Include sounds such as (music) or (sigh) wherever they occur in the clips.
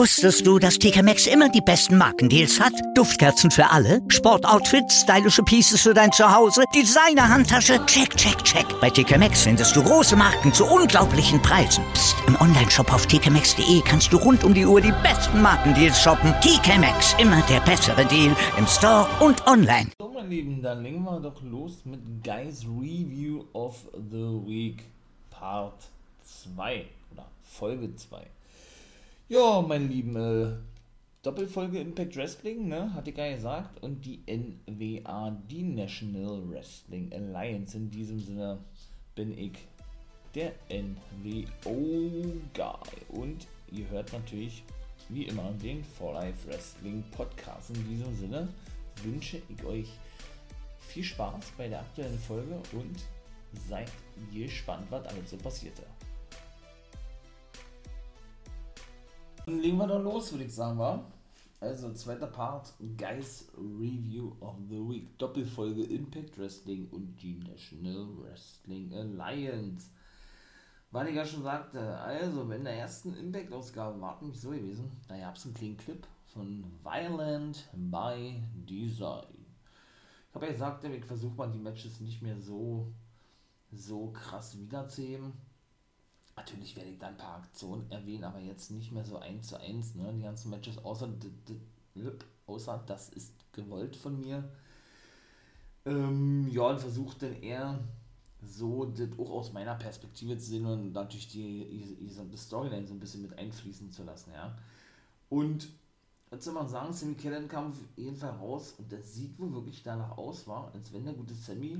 Wusstest du, dass TK Maxx immer die besten Markendeals hat? Duftkerzen für alle, Sportoutfits, stylische Pieces für dein Zuhause, Designer-Handtasche, check, check, check. Bei TK Maxx findest du große Marken zu unglaublichen Preisen. Psst. im Onlineshop auf tkmaxx.de kannst du rund um die Uhr die besten Markendeals shoppen. TK Maxx, immer der bessere Deal im Store und online. So, meine Lieben, dann legen wir doch los mit Guys Review of the Week Part 2 oder Folge 2. Ja, meine Lieben, äh, Doppelfolge Impact Wrestling, ne, hatte ich ja gesagt, und die NWA, die National Wrestling Alliance. In diesem Sinne bin ich der NWO-Guy. Und ihr hört natürlich, wie immer, den For Life Wrestling Podcast. In diesem Sinne wünsche ich euch viel Spaß bei der aktuellen Folge und seid gespannt, was alles so passierte. Dann legen wir doch los, würde ich sagen, wa? Also, zweiter Part, Guys Review of the Week. Doppelfolge Impact Wrestling und die National Wrestling Alliance. Weil ich ja schon sagte, also, in der ersten Impact-Ausgabe war es nämlich so gewesen, da gab es einen kleinen Clip von Violent by Design. Ich habe ja gesagt, ich versuche mal die Matches nicht mehr so, so krass wiederzuheben Natürlich werde ich da ein paar Aktionen erwähnen, aber jetzt nicht mehr so eins zu eins, ne? Die ganzen Matches, außer, außer das ist gewollt von mir. Ähm, ja, und versucht dann eher so das auch aus meiner Perspektive zu sehen und natürlich die, die, die Storyline so ein bisschen mit einfließen zu lassen, ja. Und jetzt soll man sagen, Sammy Kellen kam auf jeden Fall raus und das sieht wohl wirklich danach aus, war, als wenn der gute Sammy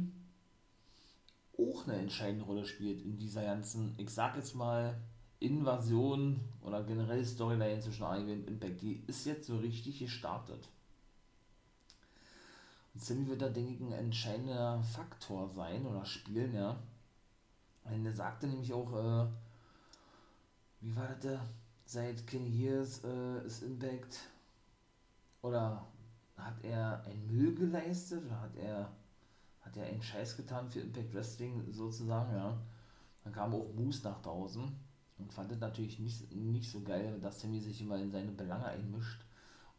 auch eine entscheidende Rolle spielt in dieser ganzen, ich sag jetzt mal, Invasion oder generell Storyline zwischen AEW und Impact, die ist jetzt so richtig gestartet. Und Sammy wird da, denke ich, ein entscheidender Faktor sein oder spielen, ja. Und er sagte nämlich auch, äh, wie war das da? Seit Kenny Years äh, ist Impact oder hat er ein Müll geleistet oder hat er hat ja einen Scheiß getan für Impact Wrestling sozusagen, ja. Dann kam auch Moose nach draußen und fand es natürlich nicht, nicht so geil, dass Sammy sich immer in seine Belange einmischt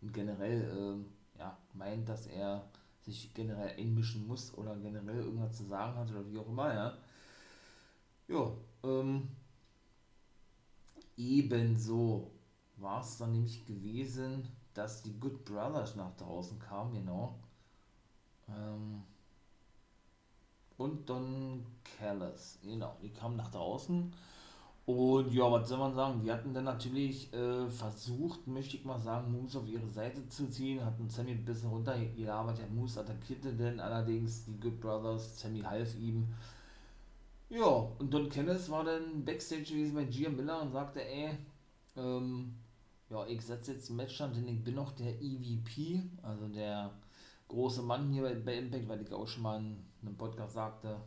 und generell äh, ja, meint, dass er sich generell einmischen muss oder generell irgendwas zu sagen hat oder wie auch immer, ja. Ja, ähm, ebenso war es dann nämlich gewesen, dass die Good Brothers nach draußen kamen, genau. Ähm, und Don Callis. Genau, die kamen nach draußen. Und ja, was soll man sagen? Die hatten dann natürlich äh, versucht, möchte ich mal sagen, Moose auf ihre Seite zu ziehen, hatten Sammy ein bisschen runtergelabert. Der Moose attackierte dann allerdings die Good Brothers. Sammy half ihm. Ja, und Don Callis war dann Backstage gewesen bei Gia Miller und sagte, ey, ähm, ja, ich setze jetzt ein Match an, denn ich bin noch der EVP, also der große Mann hier bei, bei Impact, weil ich auch schon mal in einem Podcast sagte,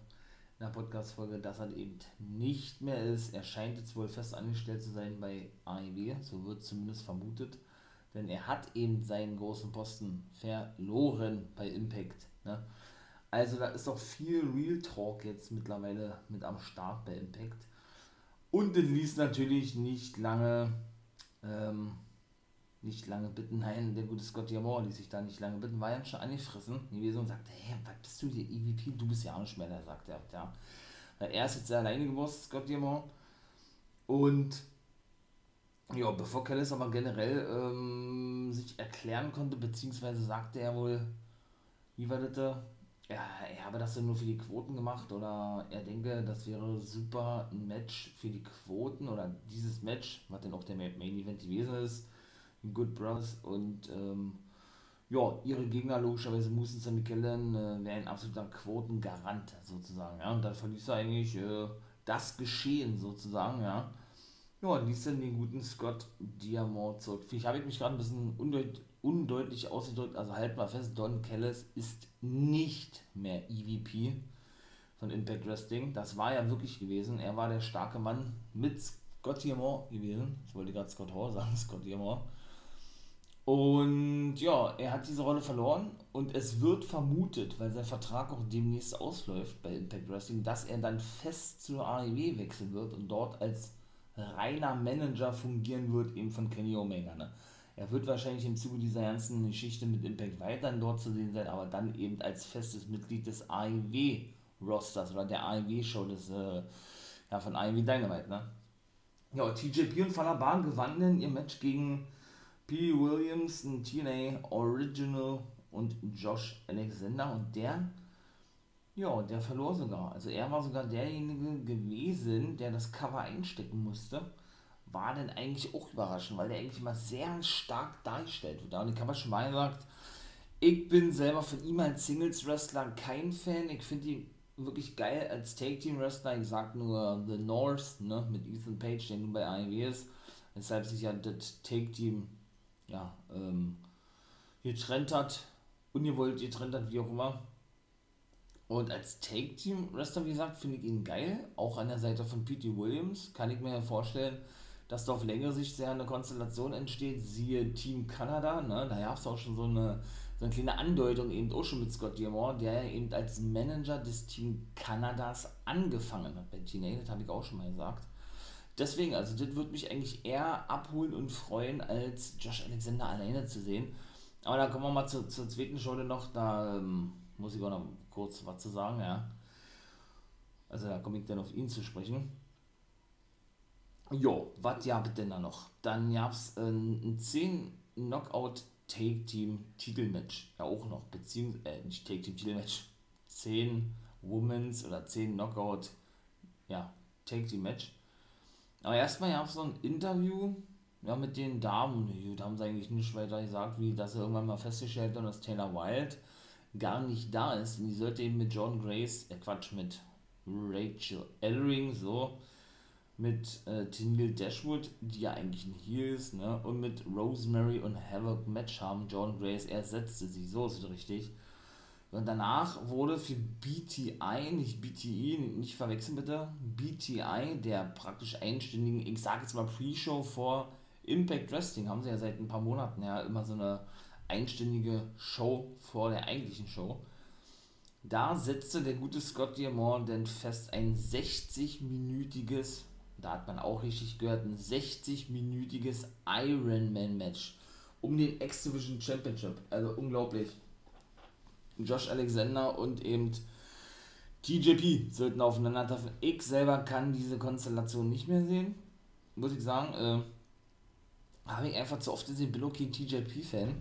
in einer Podcast-Folge, dass er eben nicht mehr ist. Er scheint jetzt wohl fest angestellt zu sein bei AEW, so wird zumindest vermutet. Denn er hat eben seinen großen Posten verloren bei Impact. Ne? Also da ist auch viel Real Talk jetzt mittlerweile mit am Start bei Impact. Und es ließ natürlich nicht lange ähm, nicht lange bitten. Nein, der gute Scott Diamore ließ sich da nicht lange bitten, war ja schon angefressen gewesen und sagte, hey, was bist du der EVP? Du bist ja auch nicht mehr der, sagt er. Ja. Er ist jetzt alleine geworden, Scott Diamore. Und ja, bevor Kellis aber generell ähm, sich erklären konnte, beziehungsweise sagte er wohl, wie war das da? Ja, er habe das ja nur für die Quoten gemacht oder er denke, das wäre super ein Match für die Quoten oder dieses Match, was dann auch der Main Event gewesen ist, Good Brothers und ähm, ja, ihre Gegner logischerweise Moose und Sammy Kellen äh, wären ein absoluter Quotengarant sozusagen. Ja, und dann verließ er eigentlich äh, das Geschehen sozusagen, ja. Ja, und ließ dann den guten Scott Diamond zurück. Vielleicht habe ich mich gerade ein bisschen undeut undeutlich ausgedrückt, also halt mal fest, Don Callis ist nicht mehr EVP von Impact Wrestling. Das war ja wirklich gewesen. Er war der starke Mann mit Scott Diamond gewesen. Ich wollte gerade Scott Hall sagen, (laughs) Scott Diamond. Und ja, er hat diese Rolle verloren und es wird vermutet, weil sein Vertrag auch demnächst ausläuft bei Impact Wrestling, dass er dann fest zur AEW wechseln wird und dort als reiner Manager fungieren wird, eben von Kenny Omega. Ne? Er wird wahrscheinlich im Zuge dieser ganzen Geschichte mit Impact weiterhin dort zu sehen sein, aber dann eben als festes Mitglied des AEW-Rosters oder der AEW-Show des, äh, ja, von AEW Dynamite. Ne? Ja, TJP und Falabar gewannen ihr Match gegen P. Williams, ein TNA Original und Josh Alexander und der, ja, der verlor sogar. Also er war sogar derjenige gewesen, der das Cover einstecken musste. War denn eigentlich auch überraschend, weil der eigentlich immer sehr stark dargestellt wird. Und ich habe schon mal gesagt, ich bin selber von ihm als Singles-Wrestler kein Fan. Ich finde ihn wirklich geil als Take-Team-Wrestler. Ich sag nur The North, ne, mit Ethan Page, der nun bei AEW ist. Weshalb sich ja das Take-Team, ja, ähm, getrennt hat ungewollt getrennt hat, wie auch immer. Und als Take-Team-Wrestler, wie gesagt, finde ich ihn geil. Auch an der Seite von P.T. Williams kann ich mir vorstellen, dass da auf längere Sicht sehr eine Konstellation entsteht. Siehe Team Kanada, ne? da gab es auch schon so eine, so eine kleine Andeutung eben auch schon mit Scott Diamond, der eben als Manager des Team Kanadas angefangen hat bei TNA, das habe ich auch schon mal gesagt. Deswegen, also das würde mich eigentlich eher abholen und freuen, als Josh Alexander alleine zu sehen. Aber dann kommen wir mal zur, zur zweiten Show noch. Da ähm, muss ich auch noch kurz was zu sagen, ja. Also da komme ich dann auf ihn zu sprechen. Jo, was gab es denn da noch? Dann gab es ein, ein 10 Knockout Take Team Titelmatch. Ja, auch noch. Beziehungsweise, äh, nicht Take Team Titelmatch. 10 Women's oder 10 Knockout, ja, Take Team Match. Aber erstmal gab es so ein Interview ja, mit den Damen, da haben sie eigentlich nicht weiter gesagt, wie dass sie irgendwann mal festgestellt haben, dass Taylor Wilde gar nicht da ist. Und die sollte eben mit John Grace, äh Quatsch, mit Rachel Ellering, so, mit äh, Tingle Dashwood, die ja eigentlich ein Heel ist, ne, und mit Rosemary und Havoc Match haben. John Grace ersetzte sie, so ist es richtig. Und danach wurde für BTI, nicht BTI, nicht verwechseln bitte, BTI, der praktisch einstündigen, ich sage jetzt mal Pre-Show vor Impact Wrestling haben sie ja seit ein paar Monaten ja immer so eine einstündige Show vor der eigentlichen Show. Da setzte der gute Scott Diamond denn fest ein 60-minütiges, da hat man auch richtig gehört, ein 60-minütiges Ironman-Match um den X-Division Championship. Also unglaublich. Josh Alexander und eben TJP sollten aufeinandertreffen. Ich selber kann diese Konstellation nicht mehr sehen, muss ich sagen. Äh, habe ich einfach zu oft gesehen, bin okay TJP-Fan.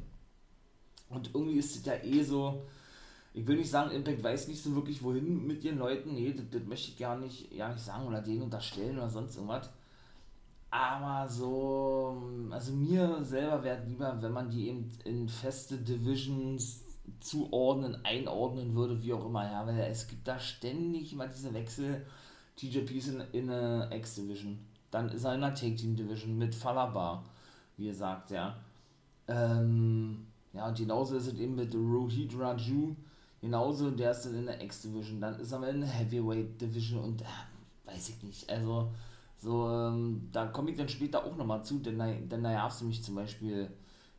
Und irgendwie ist es ja eh so, ich will nicht sagen, Impact weiß nicht so wirklich, wohin mit ihren Leuten. Nee, das, das möchte ich gar nicht, gar nicht sagen oder denen unterstellen oder sonst irgendwas. Aber so, also mir selber wäre lieber, wenn man die eben in feste Divisions zuordnen, einordnen würde, wie auch immer, ja, weil es gibt da ständig immer diese Wechsel. TJP ist in, in einer X-Division, dann ist er in einer Take-Team-Division mit Falabar wie gesagt, ja. Ähm, ja, und genauso ist es eben mit Rohit Raju, genauso, der ist dann in der X-Division, dann ist er in der Heavyweight Division und äh, weiß ich nicht, also so, ähm, da komme ich dann später auch nochmal zu, denn, denn da gab es nämlich zum Beispiel,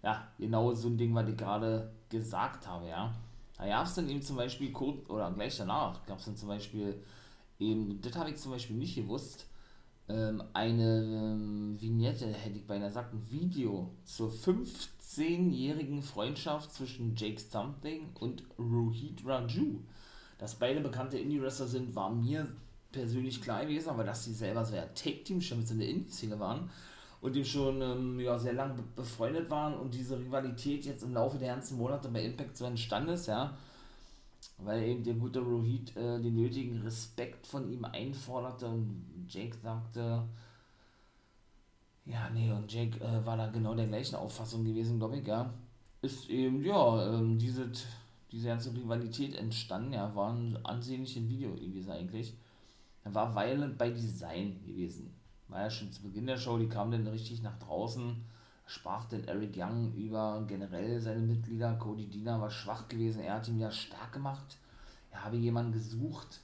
ja, genau so ein Ding, was ich gerade gesagt habe, ja. Da gab es dann eben zum Beispiel kurz, oder gleich danach, gab es dann zum Beispiel eben, das habe ich zum Beispiel nicht gewusst, ähm, eine ähm, Vignette, hätte ich beinahe gesagt, ein Video zur 15-jährigen Freundschaft zwischen Jake Stumpling und Rohit Raju. Dass beide bekannte Indie-Wrestler sind, war mir persönlich klar gewesen, aber dass sie selber so ja Take-Team-Champions in der Indie-Szene waren und die schon ähm, ja, sehr lange befreundet waren und diese Rivalität jetzt im Laufe der ganzen Monate bei Impact so entstanden ist, ja, weil eben der gute Rohit äh, den nötigen Respekt von ihm einforderte und Jake sagte, ja, nee, und Jake äh, war da genau der gleichen Auffassung gewesen, glaube ich, ja. Ist eben, ja, ähm, diese, diese ganze Rivalität entstanden, ja, war ein ansehnliches Video gewesen eigentlich. Er war Weile bei Design gewesen. War ja schon zu Beginn der Show, die kam dann richtig nach draußen sprach denn Eric Young über generell seine Mitglieder. Cody Diener war schwach gewesen, er hat ihn ja stark gemacht. Er habe jemanden gesucht,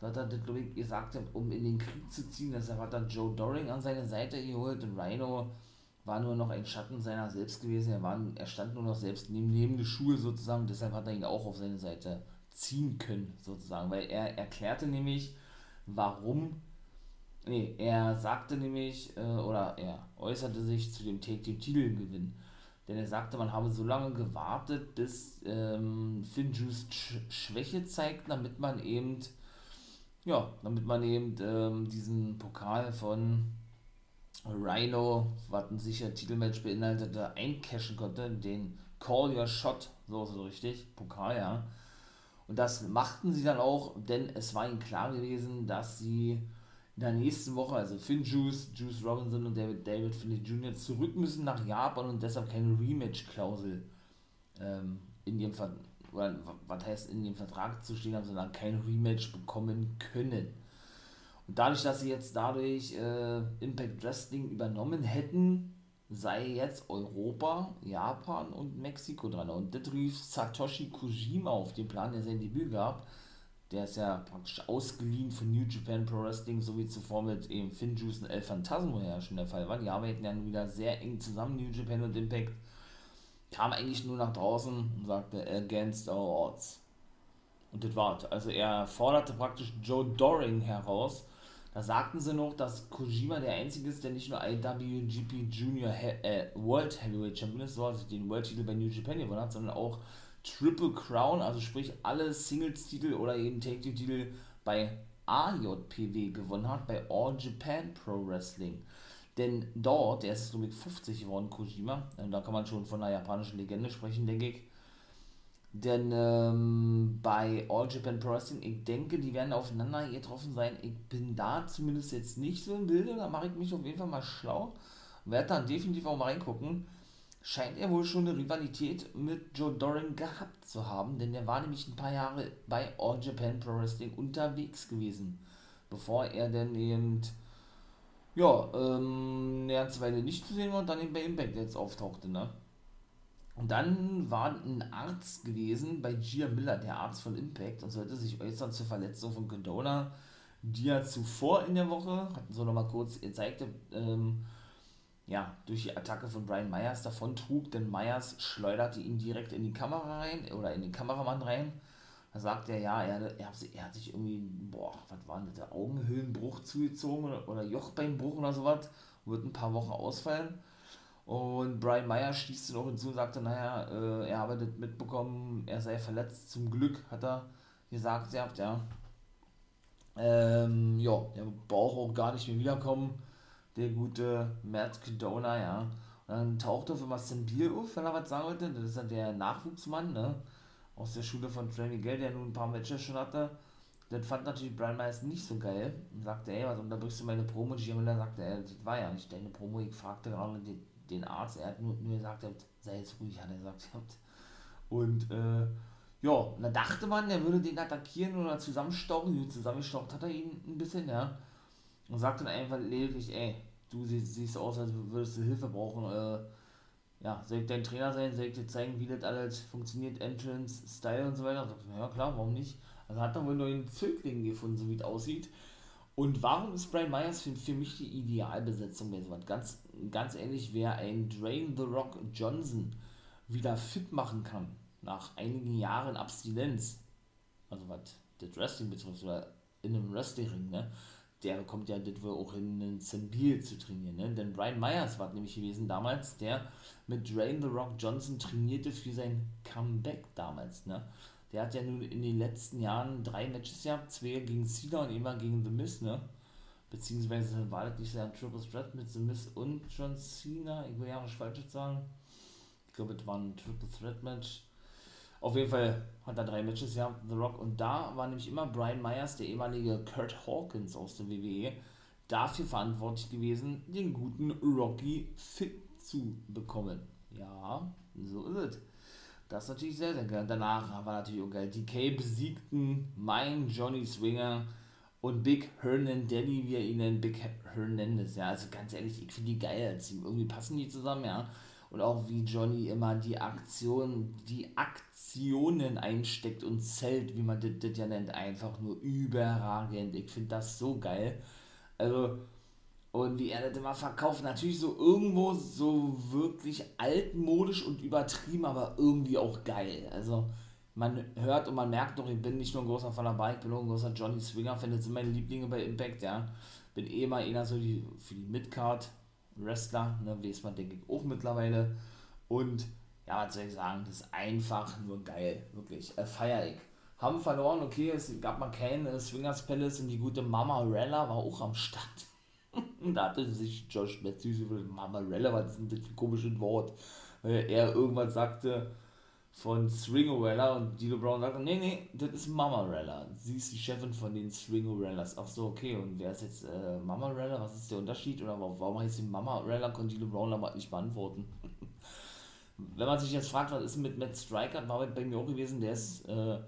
so hat er das, ich, gesagt, um in den Krieg zu ziehen. Deshalb hat er Joe Doring an seine Seite geholt und Rhino war nur noch ein Schatten seiner selbst gewesen. Er, war, er stand nur noch selbst neben, neben die Schuhe sozusagen. Deshalb hat er ihn auch auf seine Seite ziehen können, sozusagen. Weil er erklärte nämlich, warum Nee, er sagte nämlich, äh, oder er äußerte sich zu dem Titelgewinn. Denn er sagte, man habe so lange gewartet, bis ähm, Finjuice Sch Schwäche zeigt, damit man eben, ja, damit man eben ähm, diesen Pokal von Rhino, was ein sicher Titelmatch beinhaltete, eincashen konnte, den Call Your Shot, so ist es richtig, Pokal, ja. Und das machten sie dann auch, denn es war ihnen klar gewesen, dass sie in der nächsten Woche, also Finn Juice, Juice Robinson und David David Finley Jr. zurück müssen nach Japan und deshalb keine Rematch-Klausel ähm, in ihrem Vertrag, was heißt in ihrem Vertrag zu stehen haben, sondern kein Rematch bekommen können. Und dadurch, dass sie jetzt dadurch äh, Impact Wrestling übernommen hätten, sei jetzt Europa, Japan und Mexiko dran. Und das rief Satoshi Kojima auf den Plan, der sein Debüt gab. Der ist ja praktisch ausgeliehen von New Japan Pro Wrestling, so wie zuvor mit eben Finn Juice und El Phantasmo ja schon der Fall war. Die arbeiten ja wieder sehr eng zusammen, New Japan und Impact. Kam eigentlich nur nach draußen und sagte, against our odds. Und das war's. Also er forderte praktisch Joe Doring heraus, da sagten sie noch, dass Kojima der einzige ist, der nicht nur IWGP Junior He äh, World Heavyweight Champion ist, so also den World Titel bei New Japan gewonnen hat, sondern auch Triple Crown, also sprich alle Singles-Titel oder eben Take-Titel bei AJPW gewonnen hat, bei All Japan Pro Wrestling. Denn dort, der ist ich 50 geworden, Kojima, und da kann man schon von einer japanischen Legende sprechen, denke ich denn ähm, bei All Japan Pro Wrestling, ich denke, die werden aufeinander getroffen sein. Ich bin da zumindest jetzt nicht so im Bilde, da mache ich mich auf jeden Fall mal schlau. Werde dann definitiv auch mal reingucken. Scheint er wohl schon eine Rivalität mit Joe Doran gehabt zu haben, denn der war nämlich ein paar Jahre bei All Japan Pro Wrestling unterwegs gewesen, bevor er dann eben, ja, ähm, eine ganze Weile nicht zu sehen war und dann eben bei Impact jetzt auftauchte, ne? Und dann war ein Arzt gewesen bei Gia Miller, der Arzt von Impact, und sollte sich äußern zur Verletzung von Condona, die er zuvor in der Woche, hatten so nochmal kurz gezeigt, ähm, ja, durch die Attacke von Brian Myers davon trug, denn Myers schleuderte ihn direkt in die Kamera rein oder in den Kameramann rein. Da sagt er, ja, er, er, er hat sich irgendwie, boah, was war denn das, der Augenhöhlenbruch zugezogen oder, oder Jochbeinbruch oder sowas, wird ein paar Wochen ausfallen. Und Brian Meyer schließt noch hinzu und sagte, naja, äh, er habe das mitbekommen, er sei verletzt. Zum Glück hat er gesagt, ihr habt ja. Ähm, ja, der braucht auch gar nicht mehr wiederkommen, der gute Matt Cadona, ja. Und dann taucht auf Sam Beal auf, wenn er was sagen wollte. Das ist ja der Nachwuchsmann, ne? Aus der Schule von Trey Miguel, der nun ein paar Matches schon hatte. Das fand natürlich Brian Myers nicht so geil. Und sagte, ey, was unterbrichst du meine Promo? Und dann sagte er, das war ja nicht deine Promo. Ich fragte gerade den Arzt, er hat nur, nur gesagt, sei jetzt ruhig, hat er gesagt. Und äh, ja, und da dachte man, er würde den attackieren oder zusammenstauchen. Zusammenstaucht hat er ihn ein bisschen, ja. Und sagt dann einfach lediglich, ey, du siehst, siehst aus, als würdest du Hilfe brauchen. Äh, ja, soll ich dein Trainer sein? Soll ich dir zeigen, wie das alles funktioniert? Entrance, Style und so weiter? Sagt, ja klar, warum nicht? Also hat er wohl nur einen Zögling gefunden, so wie es aussieht. Und warum ist Brian Myers für, für mich die Idealbesetzung bei sowas? Ganz, ganz ähnlich, wer ein Drain The Rock Johnson wieder fit machen kann, nach einigen Jahren Abstinenz, also was das Wrestling betrifft, oder in einem Wrestlingring, ne? Der bekommt ja das wohl auch in einen Zembil zu trainieren. Ne? Denn Brian Myers war nämlich gewesen damals, der mit Drain The Rock Johnson trainierte für sein Comeback damals. Ne? Der hat ja nun in den letzten Jahren drei Matches gehabt, zwei gegen Cena und immer gegen The Miz, ne? Beziehungsweise war das nicht ein Triple Threat mit The Miz und John Cena. Ich will ja nicht falsch sagen. Ich glaube, es war ein Triple Threat Match. Auf jeden Fall hat er drei Matches gehabt, The Rock. Und da war nämlich immer Brian Myers, der ehemalige Kurt Hawkins aus der WWE, dafür verantwortlich gewesen, den guten Rocky fit zu bekommen. Ja, so ist es. Das ist natürlich sehr, sehr geil. Danach war natürlich auch geil. DK besiegten mein Johnny Swinger und Big Hernandez, wie er ihn nennt, Big Hernandez. Ja, also ganz ehrlich, ich finde die geil als Team. Irgendwie passen die zusammen, ja. Und auch wie Johnny immer die Aktion, die Aktionen einsteckt und zählt, wie man das, das ja nennt, einfach nur überragend. Ich finde das so geil. Also, und wie er das immer verkauft, natürlich so irgendwo so wirklich altmodisch und übertrieben, aber irgendwie auch geil. Also man hört und man merkt doch, ich bin nicht nur ein großer Fan dabei, ich bin auch ein großer Johnny Swinger-Fan, das sind meine Lieblinge bei Impact, ja. bin eh mal einer so die, für die Midcard Wrestler, ne, weiß man, denke ich, auch mittlerweile. Und ja, was soll ich sagen, das ist einfach nur geil, wirklich, äh, feier ich. Haben verloren, okay, es gab mal keinen äh, Swingers Palace und die gute Mama Rella war auch am Start. (laughs) da hatte sich Josh Matthews über Mama Rella, was ist denn das für ein komisches Wort? Weil er irgendwas sagte von Swingorella und Dilo Brown sagte, nee, nee, das ist Mama Rella. Sie ist die Chefin von den Swingorellas. Ach so, okay, und wer ist jetzt äh, Mama Rella? Was ist der Unterschied? Oder warum heißt sie Mama Rella? Konnte Dilo Brown aber nicht beantworten. (laughs) Wenn man sich jetzt fragt, was ist mit Matt Striker, war bei mir auch gewesen, der ist äh,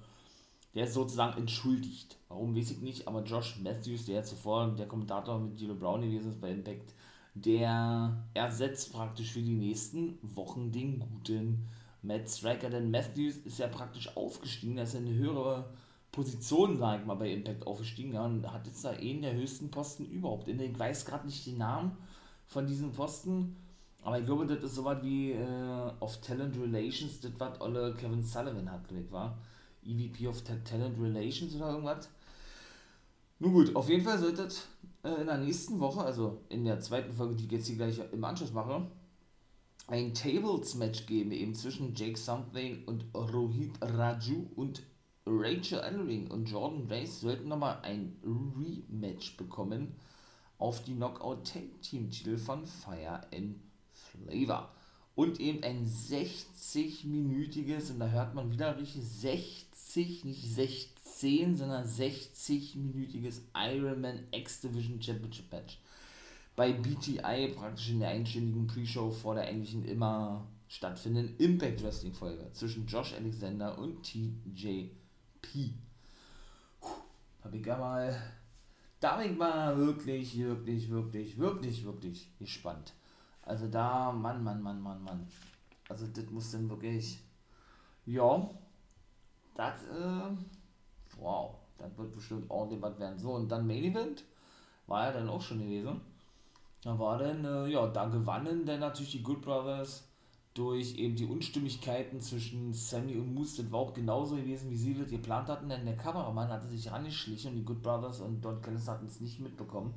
der ist sozusagen entschuldigt. Warum weiß ich nicht, aber Josh Matthews, der zuvor der Kommentator mit Dilo Brown gewesen ist bei Impact, der ersetzt praktisch für die nächsten Wochen den guten Matt Striker, denn Matthews ist ja praktisch aufgestiegen, er ist in eine höhere Position, sag ich mal, bei Impact aufgestiegen ja, und hat jetzt da einen der höchsten Posten überhaupt. Ich weiß gerade nicht den Namen von diesem Posten, aber ich glaube, das ist sowas wie äh, auf Talent Relations, das was alle Kevin Sullivan hat, glaube ich, war. EVP of Talent Relations oder irgendwas. Nun gut, auf jeden Fall sollte es äh, in der nächsten Woche, also in der zweiten Folge, die ich jetzt hier gleich im Anschluss mache, ein Tables-Match geben, eben zwischen Jake Something und Rohit Raju und Rachel Ellering und Jordan Race sollten nochmal ein Rematch bekommen auf die Knockout Tag Team Titel von Fire and Flavor und eben ein 60-minütiges, und da hört man wieder richtig, 60, nicht 16, sondern 60-minütiges Ironman X-Division Championship Match. Bei BTI praktisch in der einstündigen Pre-Show vor der eigentlichen immer stattfindenden Impact Wrestling Folge zwischen Josh Alexander und TJP. Hab ich ja mal, da bin ich mal wirklich, wirklich, wirklich, wirklich, wirklich gespannt also da, Mann, Mann, Mann, Mann, Mann. Also das muss dann wirklich, ja, das, äh, wow, das wird bestimmt ordentlich was werden. So, und dann Main Event war ja dann auch schon gewesen. Da war dann, äh, ja, da gewannen dann natürlich die Good Brothers durch eben die Unstimmigkeiten zwischen Sammy und Moose. Das war auch genauso gewesen, wie sie das geplant hatten, denn der Kameramann hatte sich rangeschlichen und die Good Brothers und Don Callis hatten es nicht mitbekommen,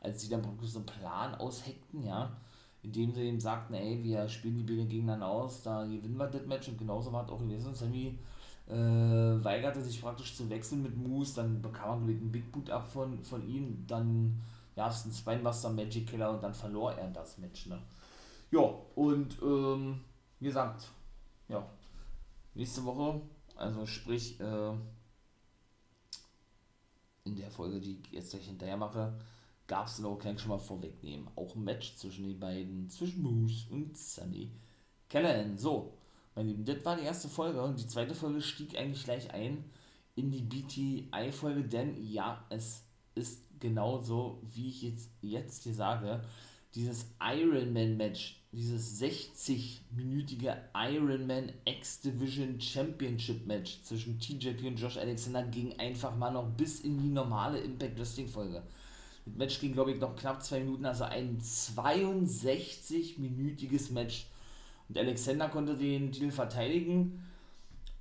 als sie dann praktisch so einen Plan ausheckten, ja. Indem sie ihm sagten, ey, wir spielen die Bilder gegeneinander aus, da gewinnen wir das Match. Und genauso war es auch gewesen. Sammy äh, weigerte sich praktisch zu wechseln mit Moose, dann bekam er einen Big Boot ab von, von ihm, dann einen Spinebuster Magic Killer und dann verlor er das Match. Ne? Ja, und ähm, wie gesagt, ja, nächste Woche, also sprich, äh, in der Folge, die ich jetzt gleich hinterher mache, gab es noch, kann ich schon mal vorwegnehmen, auch ein Match zwischen den beiden, zwischen Moose und Sunny Callahan. So, meine Lieben, das war die erste Folge und die zweite Folge stieg eigentlich gleich ein in die BTI-Folge, denn ja, es ist genauso, wie ich jetzt, jetzt hier sage, dieses Ironman-Match, dieses 60-minütige Ironman X-Division Championship-Match zwischen TJP und Josh Alexander ging einfach mal noch bis in die normale Impact Wrestling-Folge. Das Match ging, glaube ich, noch knapp zwei Minuten, also ein 62-minütiges Match. Und Alexander konnte den Titel verteidigen.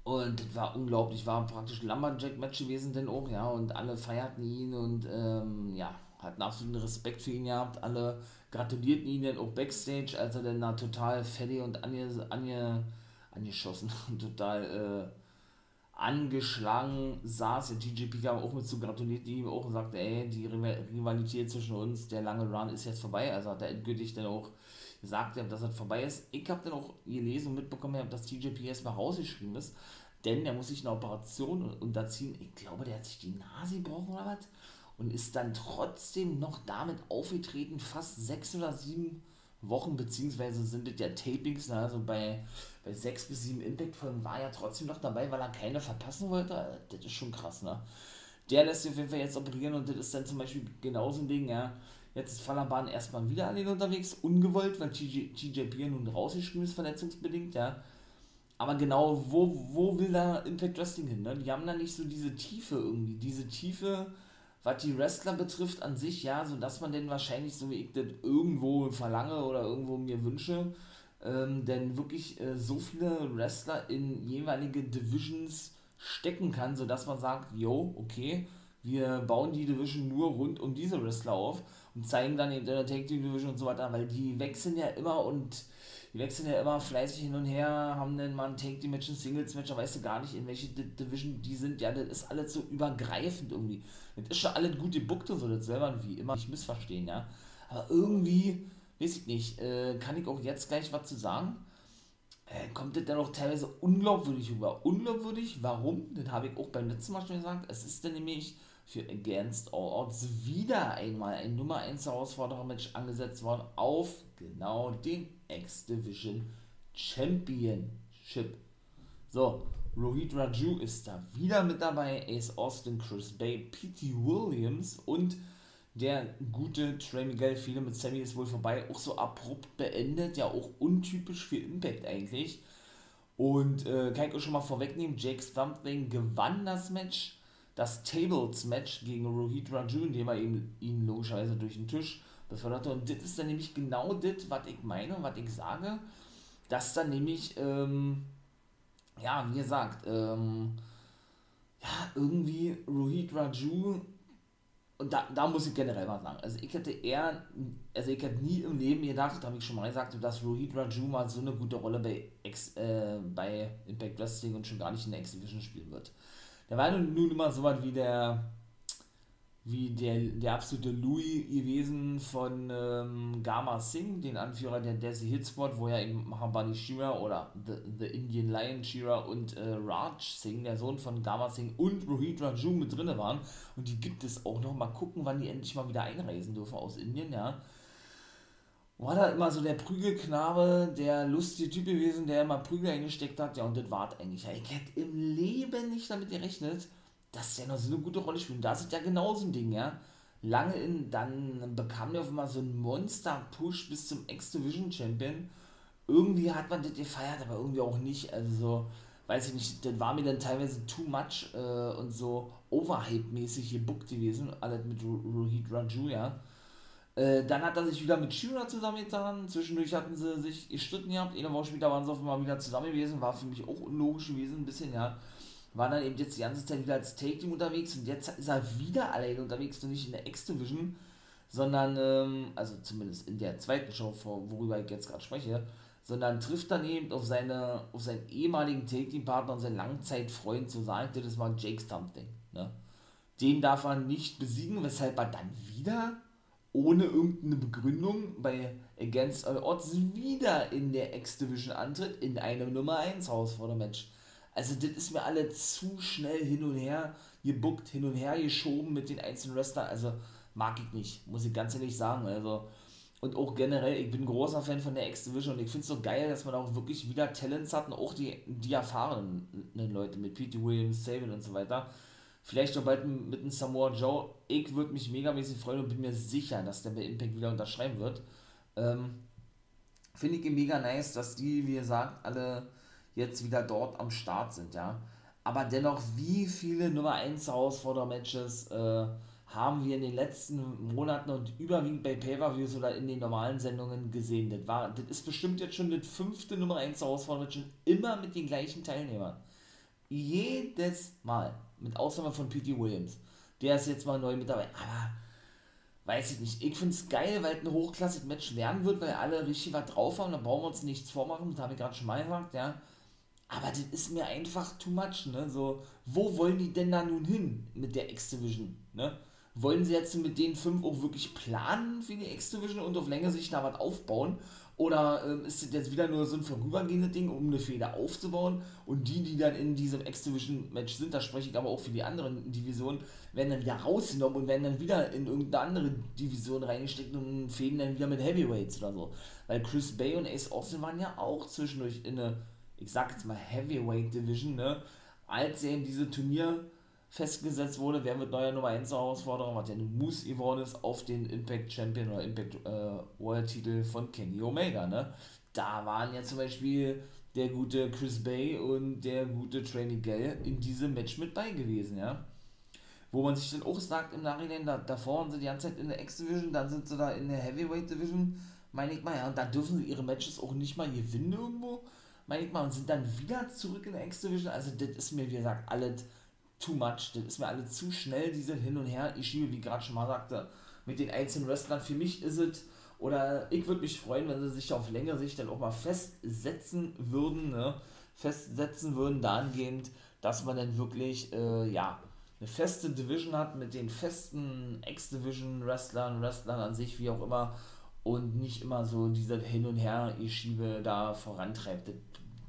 Und das war unglaublich, war praktisch ein Lumberjack-Match gewesen, denn auch, ja. Und alle feierten ihn und, ähm, ja, hatten absoluten Respekt für ihn gehabt. Alle gratulierten ihn dann auch Backstage, als er dann da total fertig und ange, ange, angeschossen (laughs) und total, äh, angeschlagen saß. Der TJP kam auch mit zu gratuliert ihm auch und sagte, ey, die Rivalität zwischen uns, der lange Run ist jetzt vorbei. Also hat er endgültig dann auch gesagt, dass das vorbei ist. Ich habe dann auch gelesen und mitbekommen, dass TJP erstmal rausgeschrieben ist, denn der muss sich eine Operation unterziehen. Ich glaube, der hat sich die Nase gebrochen oder was und ist dann trotzdem noch damit aufgetreten, fast sechs oder sieben Wochen, beziehungsweise sind es ja Tapings, ne? also bei, bei sechs bis sieben Impact-Folgen war er trotzdem noch dabei, weil er keine verpassen wollte. Das ist schon krass, ne? Der lässt sich auf jeden Fall jetzt operieren und das ist dann zum Beispiel genauso ein Ding, ja. Jetzt ist Fallabahn erstmal wieder an den unterwegs, ungewollt, weil TJ, TJP nun rausgeschrieben ist, verletzungsbedingt, ja. Aber genau, wo, wo will da Impact Wrestling hin? Ne? Die haben da nicht so diese Tiefe irgendwie, diese Tiefe, was die Wrestler betrifft an sich, ja, so dass man denn wahrscheinlich, so wie ich das irgendwo verlange oder irgendwo mir wünsche, ähm, denn wirklich äh, so viele Wrestler in jeweilige Divisions stecken kann, sodass man sagt, yo, okay, wir bauen die Division nur rund um diese Wrestler auf und zeigen dann in der Tag Team Division und so weiter, weil die wechseln ja immer und die wechseln ja immer fleißig hin und her, haben dann mal ein Take Team Match, ein Singles Match, da weißt du gar nicht, in welche D Division die sind. Ja, das ist alles so übergreifend irgendwie. Das ist schon alles gut gebuckt und so, das selber wie immer nicht missverstehen, ja. Aber irgendwie, weiß ich nicht, äh, kann ich auch jetzt gleich was zu sagen. Äh, kommt das dann auch teilweise unglaubwürdig rüber. Unglaubwürdig, warum? Das habe ich auch beim letzten Mal schon gesagt. Es ist dann nämlich für Against All Odds wieder einmal ein Nummer 1 Herausforderer-Match angesetzt worden auf genau den X-Division Championship. So, Rohit Raju ist da wieder mit dabei, Ace Austin, Chris Bay, P.T. Williams und der gute Trey Miguel, viele mit Sammy ist wohl vorbei, auch so abrupt beendet, ja auch untypisch für Impact eigentlich. Und äh, kann ich auch schon mal vorwegnehmen, Jake Something gewann das Match das Tables-Match gegen Rohit Raju, indem er ihm, ihn logischerweise durch den Tisch beförderte. Und das ist dann nämlich genau das, was ich meine, was ich sage, dass dann nämlich, ähm, ja, wie gesagt, ähm, ja, irgendwie Rohit Raju, und da, da muss ich generell mal sagen, also ich hätte eher, also ich hätte nie im Leben gedacht, habe ich schon mal gesagt, dass Rohit Raju mal so eine gute Rolle bei, X, äh, bei Impact Wrestling und schon gar nicht in der X-Division spielen wird. Der war nun, immer so was wie der, wie der, der absolute Louis gewesen von ähm, Gama Singh, den Anführer der Desi Hitspot, wo ja eben Mahabali Shira oder The, The Indian Lion Shira und äh, Raj Singh, der Sohn von Gama Singh und Rohit Raju mit drin waren. Und die gibt es auch noch. Mal gucken, wann die endlich mal wieder einreisen dürfen aus Indien, ja war da immer so der Prügelknabe, der lustige Typ gewesen, der immer Prügel eingesteckt hat. Ja, und das war eigentlich. Ja, ich hätte im Leben nicht damit gerechnet, dass der noch so eine gute Rolle spielt. Und da ist ja genauso ein Ding, ja. Lange in, dann bekam der auf einmal so einen Monster-Push bis zum X-Division Champion. Irgendwie hat man das gefeiert, aber irgendwie auch nicht. Also so, weiß ich nicht, das war mir dann teilweise too much äh, und so overhype-mäßig gebuckt gewesen. Alles mit Rohit Raju, ja äh, dann hat er sich wieder mit Shira zusammengetan. Zwischendurch hatten sie sich gestritten gehabt. Eine Woche später waren sie auf einmal wieder zusammen gewesen. War für mich auch unlogisch gewesen, ein bisschen, ja. War dann eben jetzt die ganze Zeit wieder als Take-Team unterwegs und jetzt ist er wieder alleine unterwegs und nicht in der X-Division, sondern, ähm, also zumindest in der zweiten Show, worüber ich jetzt gerade spreche, sondern trifft dann eben auf, seine, auf seinen ehemaligen Take-Team-Partner und seinen Langzeitfreund, so sagt er, das war Jake Something. Ne? Den darf er nicht besiegen, weshalb er dann wieder ohne irgendeine Begründung bei Against All Odds wieder in der X-Division antritt, in einem Nummer 1 Herausforder-Match. Also das ist mir alle zu schnell hin und her gebuckt, hin und her geschoben mit den einzelnen Wrestlern. Also mag ich nicht, muss ich ganz ehrlich sagen. Also und auch generell, ich bin großer Fan von der X-Division und ich finde es so geil, dass man auch wirklich wieder Talents hat und auch die, die erfahrenen Leute mit Pete Williams, Sabin und so weiter Vielleicht auch bald mit einem Samoa Joe. Ich würde mich megamäßig freuen und bin mir sicher, dass der bei Impact wieder unterschreiben wird. Ähm, Finde ich mega nice, dass die, wie gesagt, alle jetzt wieder dort am Start sind, ja. Aber dennoch, wie viele Nummer 1 Herausforder-Matches äh, haben wir in den letzten Monaten und überwiegend bei Pay-Per-Views oder in den normalen Sendungen gesehen? Das, war, das ist bestimmt jetzt schon das fünfte Nummer 1 Herausforder-Match immer mit den gleichen Teilnehmern. Jedes Mal. Mit Ausnahme von P.T. Williams. Der ist jetzt mal neu mit dabei. Aber weiß ich nicht. Ich finde es geil, weil es ein hochklassiges Match werden wird, weil alle richtig was drauf haben. Da brauchen wir uns nichts vormachen. Das habe ich gerade schon mal gesagt, ja. Aber das ist mir einfach too much, ne? So, wo wollen die denn da nun hin mit der X-Division, ne? Wollen sie jetzt mit den fünf auch wirklich planen für die X-Division und auf längere Sicht da was aufbauen? Oder ähm, ist das jetzt wieder nur so ein vorübergehendes Ding, um eine Feder aufzubauen? Und die, die dann in diesem X-Division-Match sind, da spreche ich aber auch für die anderen Divisionen, werden dann wieder rausgenommen und werden dann wieder in irgendeine andere Division reingesteckt und fäden dann wieder mit Heavyweights oder so. Weil Chris Bay und Ace Austin waren ja auch zwischendurch in eine, ich sag jetzt mal Heavyweight Division, ne? Als er in diese Turnier festgesetzt wurde, wer wird neuer Nummer 1 Herausforderer, was ja nun Moose geworden ist auf den Impact Champion oder Impact äh, World Titel von Kenny Omega, ne? Da waren ja zum Beispiel der gute Chris Bay und der gute Trey Miguel in diesem Match mit bei gewesen, ja. Wo man sich dann auch sagt im Nachhinein, da, davor sind sie die ganze Zeit in der X-Division, dann sind sie da in der Heavyweight Division, meine ich mal, ja, und da dürfen sie ihre Matches auch nicht mal gewinnen irgendwo, meine ich mal, und sind dann wieder zurück in der X-Division, also das ist mir, wie gesagt, alles too much. Das ist mir alles zu schnell, diese Hin und Her. Ich schiebe, wie gerade schon mal sagte, mit den einzelnen Wrestlern. Für mich ist es, oder ich würde mich freuen, wenn sie sich auf längere Sicht dann auch mal festsetzen würden, ne? festsetzen würden, dahingehend, dass man dann wirklich, äh, ja, eine feste Division hat mit den festen X-Division-Wrestlern, Wrestlern an sich, wie auch immer, und nicht immer so diese Hin- und Her-Schiebe da vorantreibt. Das,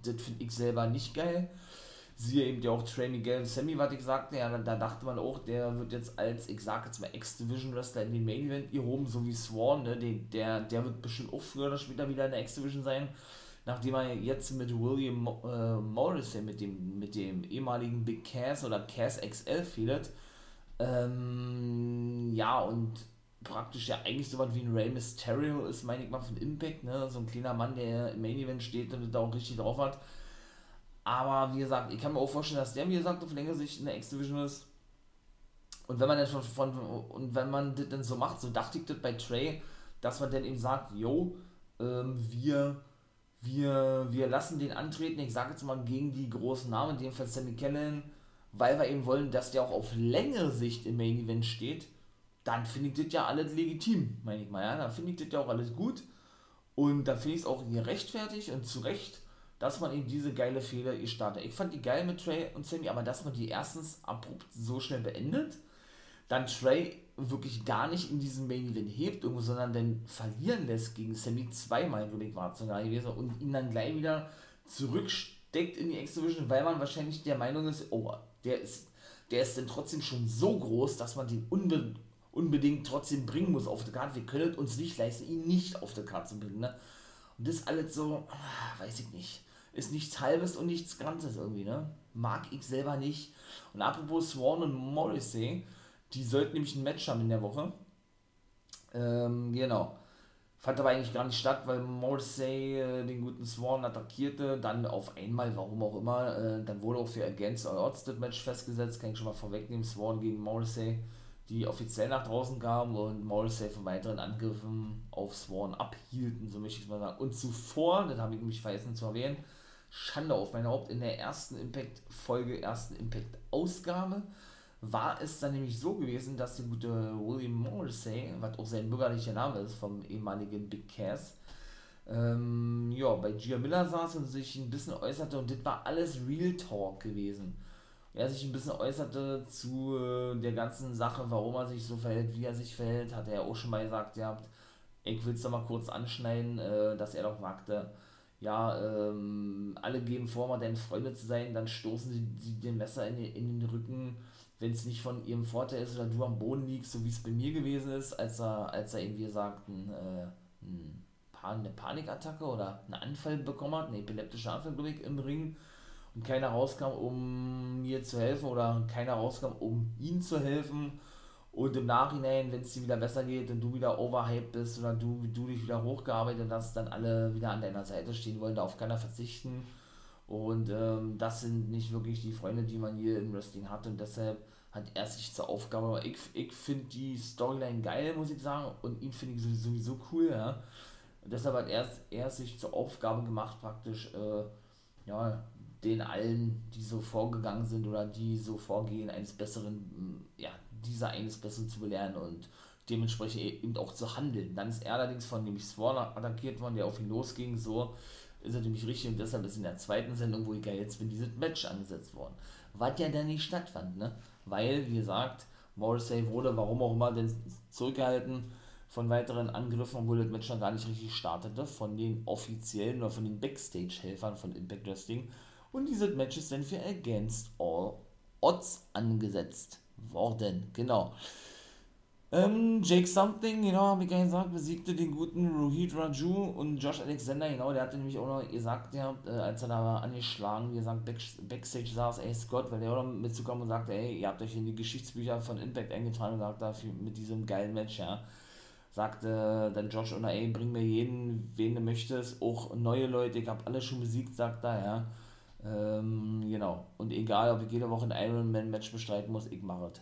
das finde ich selber nicht geil. Siehe eben ja auch Trey Miguel Sammy, was ich sagte, ja, da dachte man auch, der wird jetzt als, ich sag jetzt mal, X-Division-Wrestler in den Main Event gehoben, so wie Swan, ne? der, der wird bestimmt auch früher oder später wieder in der X-Division sein nachdem er jetzt mit William äh, Morrison, mit dem, mit dem ehemaligen Big Cass oder Cass XL fehlt, ähm, ja, und praktisch ja eigentlich so was wie ein Rey Mysterio ist, meine ich mal, von Impact, ne? so ein kleiner Mann, der im Main Event steht und da auch richtig drauf hat. Aber wie gesagt, ich kann mir auch vorstellen, dass der, wie gesagt, auf längere Sicht in der X-Division ist. Und wenn man das von, von, und wenn man das dann so macht, so dachte ich das bei Trey, dass man dann eben sagt, yo, ähm, wir wir, wir lassen den antreten, ich sage jetzt mal gegen die großen Namen, in dem Fall Sammy Cannon, weil wir eben wollen, dass der auch auf längere Sicht im Main Event steht, dann finde ich das ja alles legitim, meine ich mal, ja, dann finde ich das ja auch alles gut. Und dann finde ich es auch gerechtfertigt und zu Recht, dass man eben diese geile Fehler gestartet. Ich fand die geil mit Trey und Sammy, aber dass man die erstens abrupt so schnell beendet, dann Trey wirklich gar nicht in diesem Main Event hebt, sondern dann verlieren lässt gegen Sammy zweimal, glaube ich, war es sogar gewesen, und ihn dann gleich wieder zurücksteckt in die X-Division, weil man wahrscheinlich der Meinung ist, oh, der ist, der ist dann trotzdem schon so groß, dass man den unbe unbedingt trotzdem bringen muss auf der Karte. Wir können uns nicht leisten, ihn nicht auf der Karte zu bringen. Ne? Und das alles so, ah, weiß ich nicht. Ist nichts Halbes und nichts Ganzes irgendwie, ne? Mag ich selber nicht. Und apropos Swan und Morrissey, die sollten nämlich ein Match haben in der Woche. Ähm, genau. Fand aber eigentlich gar nicht statt, weil Morrissey äh, den guten Swan attackierte, dann auf einmal, warum auch immer, äh, dann wurde auch für Against All Odds das Match festgesetzt, kann ich schon mal vorwegnehmen, Swan gegen Morrissey, die offiziell nach draußen kamen und Morrissey von weiteren Angriffen auf Swan abhielten, so möchte ich mal sagen. Und zuvor, das habe ich mich vergessen zu erwähnen, Schande auf mein Haupt, in der ersten Impact-Folge, ersten Impact-Ausgabe, war es dann nämlich so gewesen, dass der gute William Morrissey, was auch sein bürgerlicher Name ist, vom ehemaligen Big Cass, ähm, ja, bei Gia Miller saß und sich ein bisschen äußerte und das war alles Real Talk gewesen. Er sich ein bisschen äußerte zu äh, der ganzen Sache, warum er sich so verhält, wie er sich verhält, hat er auch schon mal gesagt, ja, ich will es doch mal kurz anschneiden, äh, dass er doch sagte, ja, ähm, alle geben vor, mal deine Freunde zu sein, dann stoßen sie, sie den Messer in, in den Rücken wenn es nicht von ihrem Vorteil ist oder du am Boden liegst, so wie es bei mir gewesen ist, als er, als er eben, wie gesagt, ein, äh, ein eine Panikattacke oder einen Anfall bekommen hat, einen epileptischen Anfall, glaube ich, im Ring und keiner rauskam, um mir zu helfen oder keiner rauskam, um ihm zu helfen und im Nachhinein, wenn es dir wieder besser geht und du wieder overhyped bist oder du, du dich wieder hochgearbeitet hast, dann alle wieder an deiner Seite stehen wollen, da auf keiner verzichten und ähm, das sind nicht wirklich die Freunde, die man hier im Wrestling hat. Und deshalb hat er sich zur Aufgabe. Ich, ich finde die Storyline geil, muss ich sagen. Und ihn finde ich sowieso cool, ja. Und deshalb hat er, er sich zur Aufgabe gemacht, praktisch, äh, ja, den allen, die so vorgegangen sind oder die so vorgehen, eines besseren, ja, dieser eines Besseren zu belehren und dementsprechend eben auch zu handeln. Dann ist er allerdings von nämlich Swan attackiert worden, der auf ihn losging, so ist er nämlich richtig und deshalb ist in der zweiten Sendung, wo ich ja jetzt bin, dieses Match angesetzt worden. Was ja dann nicht stattfand, ne? Weil, wie gesagt, Morrissey wurde, warum auch immer, denn zurückgehalten von weiteren Angriffen, obwohl das Match noch gar nicht richtig startete, von den offiziellen oder von den Backstage-Helfern von Impact Wrestling. Und dieses Match ist dann für Against All Odds angesetzt worden. Genau. Ähm, Jake Something, genau, habe ich ja gesagt, besiegte den guten Rohit Raju und Josh Alexander, genau, der hatte nämlich auch noch gesagt, ja, äh, als er da angeschlagen, wie gesagt, Back, Backstage saß, ey Scott, weil der auch noch mitzukommen und sagte, ey, ihr habt euch in die Geschichtsbücher von Impact eingetragen und sagt dafür mit diesem geilen Match, ja. Sagte dann Josh oder ey, bring mir jeden, wen du möchtest, auch neue Leute, ich habe alle schon besiegt, sagt er, ja. Ähm, genau. Und egal, ob ich jede Woche ein Ironman-Match bestreiten muss, ich mache es.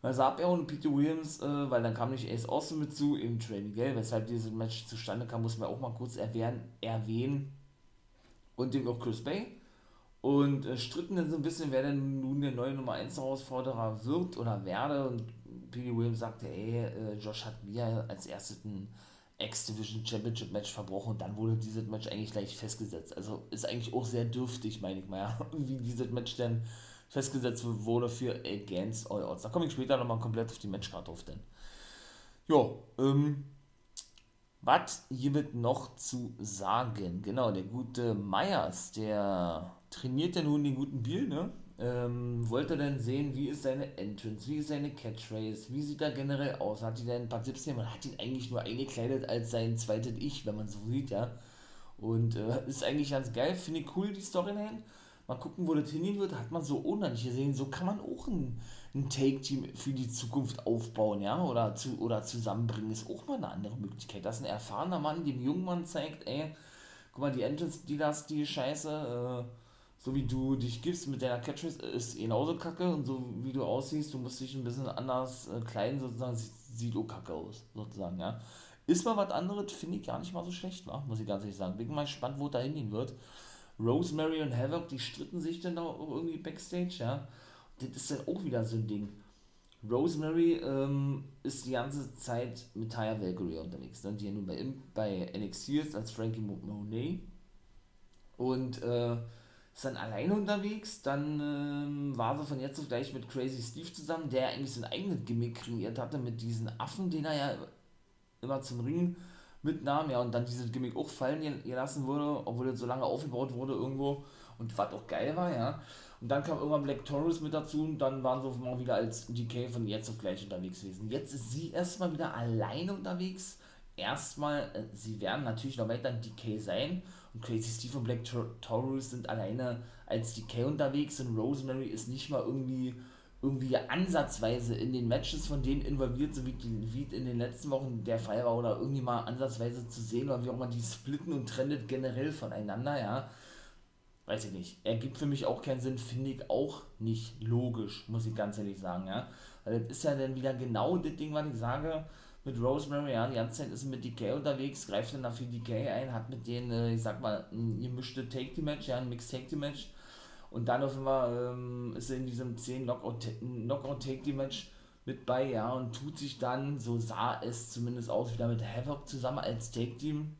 Dann sagt er und Peter Williams, äh, weil dann kam nicht Ace Austin mit zu, im Training, gell, weshalb dieses Match zustande kam, muss man auch mal kurz erwähnen, erwähnen. Und dem auch Chris Bay. Und äh, stritten dann so ein bisschen, wer denn nun der neue Nummer 1 Herausforderer wird oder werde. Und Piggy Williams sagte, ey, äh, Josh hat mir als erstes ein X-Division Championship Match verbrochen und dann wurde dieses Match eigentlich gleich festgesetzt. Also ist eigentlich auch sehr dürftig, meine ich mal, ja, (laughs) wie dieses Match denn festgesetzt wurde für Against All Odds. Da komme ich später nochmal komplett auf die Matchkarte auf, denn. Jo, ähm, was gibt noch zu sagen? Genau, der gute Myers, der trainiert ja nun den guten Bill, ne? Ähm, wollte dann sehen, wie ist seine Entrance, wie ist seine Catchphrase, wie sieht er generell aus, hat ihn dann ein paar Tipps gegeben, man hat ihn eigentlich nur eingekleidet als sein zweites Ich, wenn man so sieht, ja. Und äh, (laughs) ist eigentlich ganz geil, finde ich cool, die Storyline. Mal gucken, wo das hingehen wird, hat man so unheimlich gesehen, so kann man auch ein, ein Take-Team für die Zukunft aufbauen, ja, oder, zu, oder zusammenbringen, ist auch mal eine andere Möglichkeit, dass ein erfahrener Mann dem jungen Mann zeigt, ey, guck mal, die Entrance, die das, die Scheiße, äh, so wie du dich gibst mit deiner Catchphrase, ist genauso kacke und so wie du aussiehst, du musst dich ein bisschen anders äh, kleiden, sozusagen, sieht auch kacke aus, sozusagen, ja. Ist mal was anderes, finde ich gar nicht mal so schlecht, wa? muss ich ganz ehrlich sagen. Bin mal gespannt, wo da hingehen wird. Rosemary und Havoc, die stritten sich dann auch irgendwie Backstage, ja. Das ist dann auch wieder so ein Ding. Rosemary ähm, ist die ganze Zeit mit Taya Valkyrie unterwegs, ne? die ja nun bei, bei NXT ist als Frankie Monet. Und äh, ist dann alleine unterwegs. Dann ähm, war sie von jetzt auf gleich mit Crazy Steve zusammen, der eigentlich sein eigenes Gimmick kreiert hatte mit diesen Affen, den er ja immer zum Ringen mitnahm. Ja, und dann dieses Gimmick auch fallen gelassen wurde, obwohl er so lange aufgebaut wurde irgendwo. Und was auch geil war, ja. Und dann kam irgendwann Black Taurus mit dazu und dann waren sie mal wieder als DK von jetzt auf gleich unterwegs gewesen. Jetzt ist sie erstmal wieder alleine unterwegs. Erstmal, äh, sie werden natürlich noch weiter DK sein und Crazy Steve und Black Taurus sind alleine als DK unterwegs und Rosemary ist nicht mal irgendwie irgendwie ansatzweise in den Matches von denen involviert, so wie, die, wie in den letzten Wochen der Fall war, oder irgendwie mal ansatzweise zu sehen, oder wie auch immer die splitten und trendet generell voneinander, ja. Weiß ich nicht. Ergibt für mich auch keinen Sinn, finde ich auch nicht logisch, muss ich ganz ehrlich sagen, ja. Weil das ist ja dann wieder genau das Ding, was ich sage, mit Rosemary, ja, die ganze Zeit ist mit DK unterwegs, greift dann dafür DK ein, hat mit denen, äh, ich sag mal, ein gemischte Take-Team-Match, ja, ein Mixed-Take-Team-Match. Und dann auf einmal ähm, ist er in diesem 10 Knockout-Take-Team-Match mit bei, ja, und tut sich dann, so sah es zumindest aus, wieder mit Havoc zusammen als Take-Team,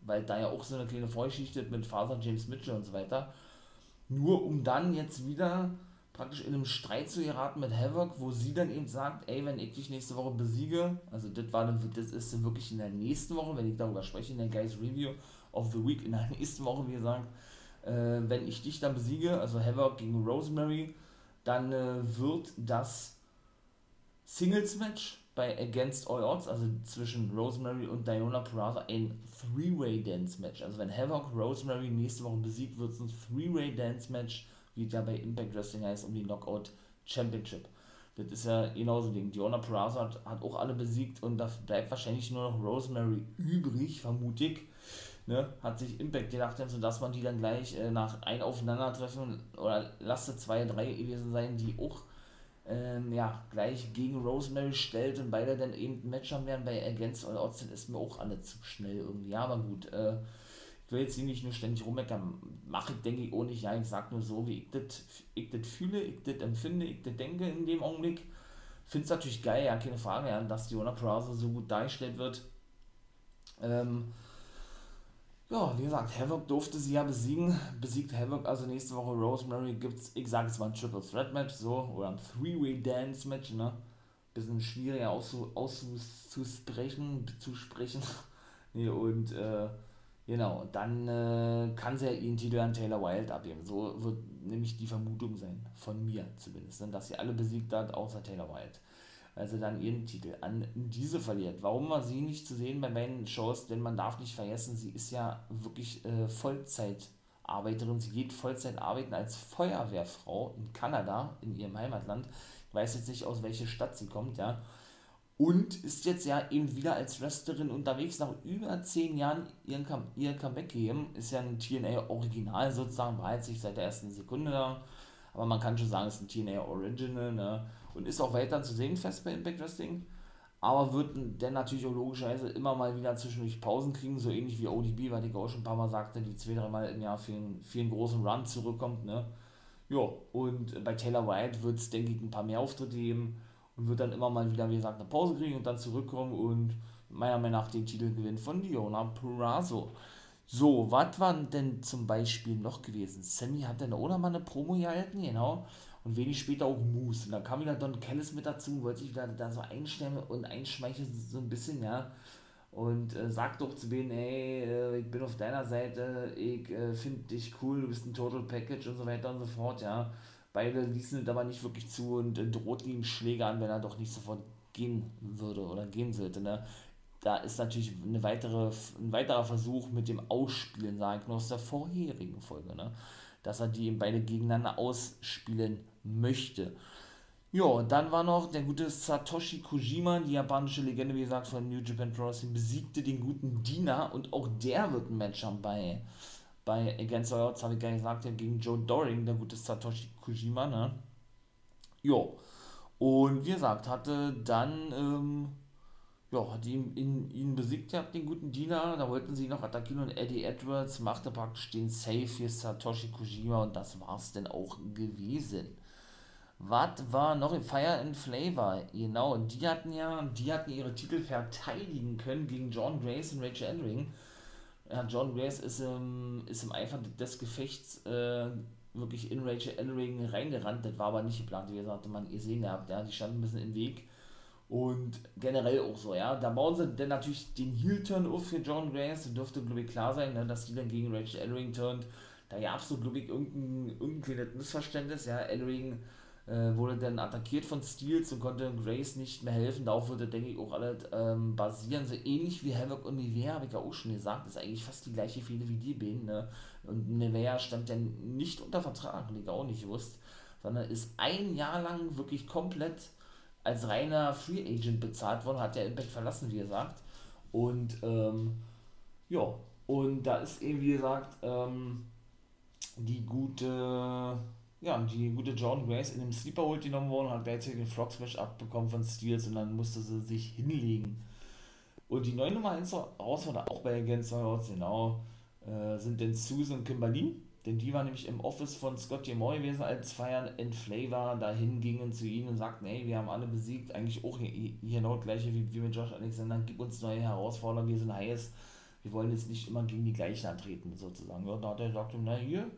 weil da ja auch so eine kleine Vorgeschichte mit Father James Mitchell und so weiter. Nur um dann jetzt wieder praktisch in einem Streit zu geraten mit Havoc, wo sie dann eben sagt, ey, wenn ich dich nächste Woche besiege, also das war dann, das ist dann wirklich in der nächsten Woche, wenn ich darüber spreche, in der Guys Review of the Week, in der (laughs) nächsten Woche, wie gesagt, äh, wenn ich dich dann besiege, also Havoc gegen Rosemary, dann äh, wird das Singles-Match bei Against All Odds, also zwischen Rosemary und Diona Purrazzo, ein Three-Way-Dance-Match. Also wenn Havoc Rosemary nächste Woche besiegt, wird es ein Three-Way-Dance-Match wie da bei Impact Wrestling heißt, um die Knockout Championship. Das ist ja genauso Ding. Diona Peraza hat, hat auch alle besiegt und da bleibt wahrscheinlich nur noch Rosemary übrig, vermute ich. Ne? Hat sich Impact gedacht, sodass man die dann gleich äh, nach ein Aufeinandertreffen oder lasse zwei, drei gewesen sein, die auch ähm, ja, gleich gegen Rosemary stellt und beide dann eben ein Match haben werden bei Against All Odds, ist mir auch alle zu schnell irgendwie. Ja, aber gut. Äh, will jetzt nicht nur ständig rummeckern, mache ich, denke ich, auch nicht, ja, ich sag nur so, wie ich das fühle, ich das empfinde, ich das denke in dem Augenblick. Finde es natürlich geil, ja, keine Frage, ja, dass Diona Peraza so gut dargestellt wird. Ähm, ja, wie gesagt, Havoc durfte sie ja besiegen, besiegt Havoc also nächste Woche Rosemary. Gibt's, ich sage es mal ein Triple Threat Match, so, oder ein Three-Way Dance Match, ne, bisschen schwieriger auszusprechen, (laughs) zu sprechen, nee, und, äh, Genau, dann äh, kann sie ja ihren Titel an Taylor Wilde abgeben. So wird nämlich die Vermutung sein, von mir zumindest, ne, dass sie alle besiegt hat, außer Taylor Wilde. Also dann ihren Titel an diese verliert. Warum war sie nicht zu sehen bei meinen Shows? Denn man darf nicht vergessen, sie ist ja wirklich äh, Vollzeitarbeiterin. Sie geht Vollzeit arbeiten als Feuerwehrfrau in Kanada, in ihrem Heimatland. Ich weiß jetzt nicht, aus welcher Stadt sie kommt, ja und ist jetzt ja eben wieder als Wrestlerin unterwegs, nach über zehn Jahren ihren Come ihr Comeback gegeben, ist ja ein TNA-Original sozusagen, war jetzt nicht seit der ersten Sekunde da, aber man kann schon sagen, es ist ein TNA-Original, ne? und ist auch weiter zu sehen fest bei Impact Wrestling, aber wird dann natürlich auch logischerweise immer mal wieder zwischendurch Pausen kriegen, so ähnlich wie ODB, weil ich auch schon ein paar Mal sagte, die zwei, drei Mal im Jahr für einen, für einen großen Run zurückkommt. Ne? Ja, und bei Taylor White wird es, denke ich, ein paar mehr Auftritte geben und wird dann immer mal wieder, wie gesagt, eine Pause kriegen und dann zurückkommen und meiner Meinung nach den Titel gewinnen von Diona Purrazzo. So, was war denn zum Beispiel noch gewesen? Sammy hat dann auch noch mal eine Promo gehalten, genau und wenig später auch Moose. Und da kam wieder Don Callis mit dazu, wollte sich wieder da so einstellen und einschmeicheln, so ein bisschen, ja. Und äh, sagt doch zu denen, ey, äh, ich bin auf deiner Seite, ich äh, finde dich cool, du bist ein Total Package und so weiter und so fort, ja. Beide ließen es aber nicht wirklich zu und äh, droht ihm Schläge an, wenn er doch nicht sofort gehen würde oder gehen sollte, ne. Da ist natürlich eine weitere, ein weiterer Versuch mit dem Ausspielen, sage ich nur aus der vorherigen Folge, ne dass er die beide gegeneinander ausspielen möchte. Ja, und dann war noch der gute Satoshi Kojima, die japanische Legende, wie gesagt, von New Japan Pro Wrestling, besiegte den guten Dina und auch der wird ein Match haben bei, bei Against All Odds, habe ich gar nicht gesagt, gegen Joe Doring, der gute Satoshi Kojima, ne? Jo. Und wie gesagt, hatte dann ähm, ja, hat ihn, ihn, ihn besiegt gehabt, den guten Diener. Da wollten sie noch attackieren und Eddie Edwards machte praktisch den Save für Satoshi Kojima und das war's denn auch gewesen. Was war noch im Fire and Flavor? Genau, die hatten ja, die hatten ihre Titel verteidigen können gegen John Grace und Rachel Endring. Ja, John Grace ist im, ist im Eifer des Gefechts äh, wirklich in Rachel Endring reingerannt. Das war aber nicht geplant, wie gesagt, man ihr sehen habt, ja, die standen ein bisschen im Weg und generell auch so, ja. Da bauen sie dann natürlich den Heel-Turn auf für John Grace. Das dürfte, glaube ich, klar sein, ne, dass die dann gegen Rachel Ellering turnt. Da gab es so, glaube ich, irgendein, irgendein Missverständnis. Ja, Ellering äh, wurde dann attackiert von Steels und konnte Grace nicht mehr helfen. Darauf würde, denke ich, auch alles ähm, basieren. So ähnlich wie Havoc und Nivea, habe ich ja auch schon gesagt. Ist eigentlich fast die gleiche Fehde wie die beiden. Ne? Und Nivea stand ja nicht unter Vertrag, und ich auch nicht gewusst, sondern ist ein Jahr lang wirklich komplett als reiner Free Agent bezahlt worden, hat der Impact verlassen, wie gesagt. Und ähm, ja, und da ist eben, wie gesagt, ähm, die gute, ja, die gute John Grace in dem Sleeper Hold genommen worden, hat gleichzeitig den Frog Smash abbekommen von Steels und dann musste sie sich hinlegen. Und die neue Nummer 1 Herausforderer, auch bei Against All genau, äh, sind denn Susan und Kimberly. Denn die war nämlich im Office von Scott Moy gewesen, als Feiern in Flavor dahin gingen zu ihnen und sagten, ey, wir haben alle besiegt, eigentlich auch hier, genau gleiche wie, wie mit Josh Alexander, gib uns neue Herausforderungen, wir sind heiß, wir wollen jetzt nicht immer gegen die gleichen antreten, sozusagen. Ja, da hat er gesagt, na hier,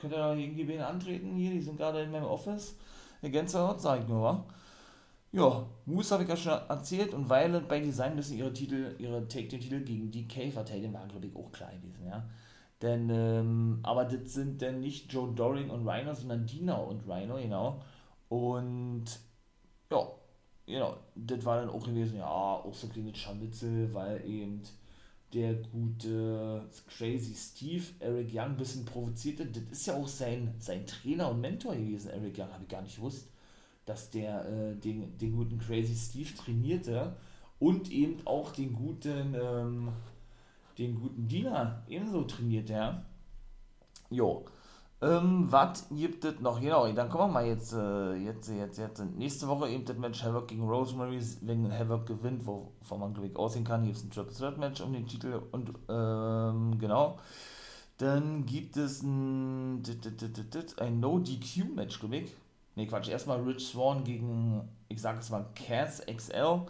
könnt ihr die beiden antreten, hier, die sind gerade in meinem Office, ergänzt Gänsehaut, sag ich nur, wa? Ja, Moose habe ich ja schon erzählt und Violet bei Design müssen ihre Titel, ihre Take-Titel gegen DK verteidigen, war glaube ich auch klar gewesen, ja. Denn, ähm, aber das sind dann nicht Joe Doring und Rhino, sondern Dina und Rhino, genau. Und ja, genau, das war dann auch gewesen, ja, auch so ein kleines Scharmützel, weil eben der gute Crazy Steve Eric Young ein bisschen provozierte. Das ist ja auch sein, sein Trainer und Mentor gewesen, Eric Young, habe ich gar nicht gewusst, dass der äh, den, den guten Crazy Steve trainierte und eben auch den guten ähm, den guten Diener ebenso trainiert, ja. Jo. Ähm, was gibt es noch? Genau, dann kommen wir mal jetzt, äh, jetzt, jetzt, jetzt. Nächste Woche eben das Match Havoc gegen Rosemary, wenn Havoc gewinnt, wovon man, glaube ich, aussehen kann. Hier ist ein Triple Threat Match um den Titel und, ähm, genau. Dann gibt es ein, ein No-DQ-Match, glaube ich. Ne, Quatsch, erstmal Rich Swan gegen, ich sag es mal, Cass XL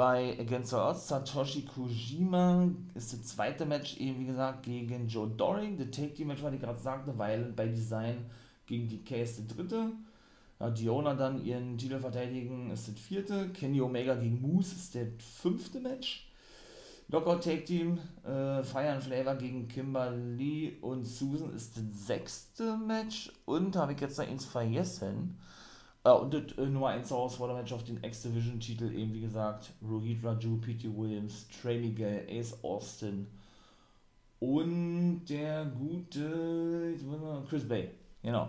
bei Against All Odds Satoshi Kojima ist das zweite Match eben, wie gesagt, gegen Joe Doring. Das Take Team Match, was ich gerade sagte, weil bei Design gegen die ist das dritte. Ja, Diona dann ihren Titel verteidigen ist das vierte. Kenny Omega gegen Moose ist das fünfte Match. Knockout Take Team, äh, Fire and Flavor gegen Kimberly und Susan ist das sechste Match. Und habe ich jetzt noch eins vergessen. Uh, und das äh, Nummer 1 Herausforderer-Match auf den X-Division-Titel eben, wie gesagt, Rohit Raju, P.T. Williams, Trey Miguel, Ace Austin und der gute Chris Bay. Genau.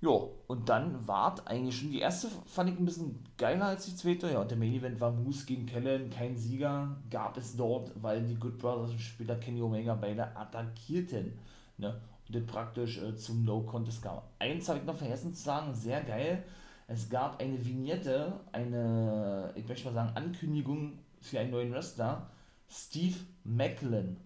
Jo, und dann war eigentlich schon die erste, fand ich ein bisschen geiler als die zweite. Ja, und der Main Event war Moose gegen Kellen, kein Sieger gab es dort, weil die Good Brothers später Kenny Omega beide attackierten. Ne? Und das praktisch äh, zum No-Contest kam. Eins habe ich noch vergessen zu sagen, sehr geil es gab eine Vignette, eine, ich möchte mal sagen, Ankündigung für einen neuen Wrestler, Steve Macklin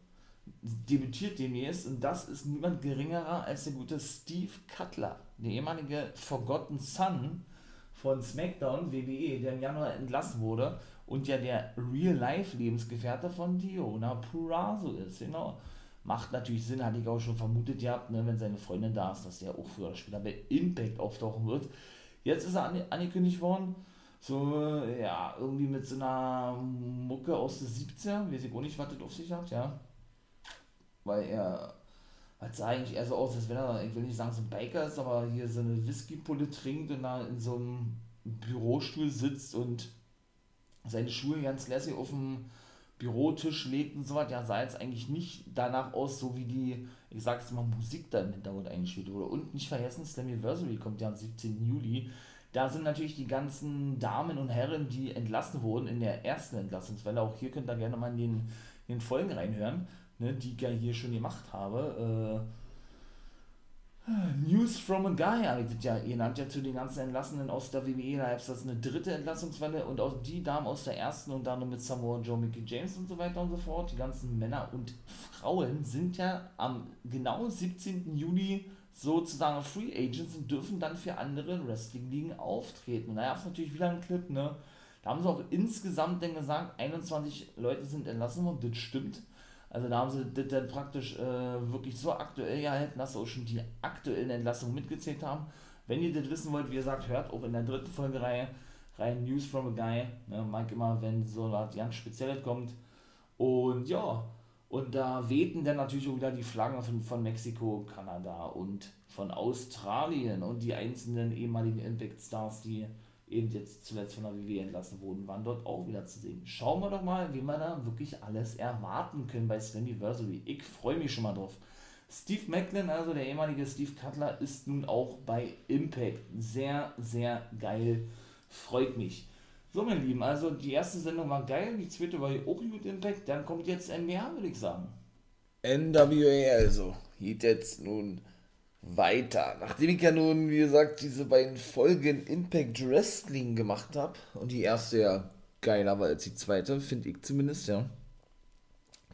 debütiert demnächst und das ist niemand geringerer als der gute Steve Cutler, der ehemalige Forgotten Son von SmackDown WWE, der im Januar entlassen wurde und ja der Real-Life-Lebensgefährte von Diona Purrazzo ist, genau. Macht natürlich Sinn, hatte ich auch schon vermutet gehabt, ne, wenn seine Freundin da ist, dass der auch früher oder später bei Impact auftauchen wird. Jetzt ist er angekündigt worden, so, ja, irgendwie mit so einer Mucke aus den 70er, weiß ich auch nicht, was das auf sich hat, ja. Weil er hat sah eigentlich eher so aus, als wenn er, ich will nicht sagen so ein Biker ist, aber hier so eine Whiskypulle trinkt und da in so einem Bürostuhl sitzt und seine Schuhe ganz lässig auf dem Bürotisch legt und so was, ja, sah jetzt eigentlich nicht danach aus, so wie die, ich sag jetzt mal, Musik da im Hintergrund eingespielt wurde. Und nicht vergessen, Slammiversary kommt ja am 17. Juli. Da sind natürlich die ganzen Damen und Herren, die entlassen wurden in der ersten Entlassungswelle. Auch hier könnt ihr gerne mal in den, in den Folgen reinhören ne, die ich ja hier schon gemacht habe. Äh, News from a Guy habe ich das ja ja zu den ganzen Entlassenen aus der WWE. Da ist das eine dritte Entlassungswelle und auch die Damen aus der ersten und dann mit Samoa Joe, Mickey James und so weiter und so fort. Die ganzen Männer und Frauen sind ja am genau 17. Juli sozusagen Free Agents und dürfen dann für andere Wrestling-Ligen auftreten. Und da gab es natürlich wieder einen Clip, ne? Da haben sie auch insgesamt dann gesagt, 21 Leute sind entlassen worden, das stimmt. Also da haben sie das dann praktisch äh, wirklich so aktuell gehalten, dass sie auch schon die aktuellen Entlassungen mitgezählt haben. Wenn ihr das wissen wollt, wie gesagt, hört auch in der dritten Folgereihe rein News from a Guy. Ne, mag immer, wenn so was ganz Spezielles kommt. Und ja, und da wehten dann natürlich auch wieder die Flaggen von, von Mexiko, Kanada und von Australien und die einzelnen ehemaligen Impact Stars, die eben jetzt zuletzt von der WWE entlassen wurden, waren dort auch wieder zu sehen. Schauen wir doch mal, wie wir da wirklich alles erwarten können bei Slammiversary. Ich freue mich schon mal drauf. Steve Macklin, also der ehemalige Steve Cutler, ist nun auch bei Impact. Sehr, sehr geil. Freut mich. So, meine Lieben, also die erste Sendung war geil, die zweite war auch gut Impact. Dann kommt jetzt NWA, würde ich sagen. NWA also. Geht jetzt nun weiter. Nachdem ich ja nun, wie gesagt, diese beiden Folgen Impact Wrestling gemacht habe und die erste ja geiler war als die zweite, finde ich zumindest, ja.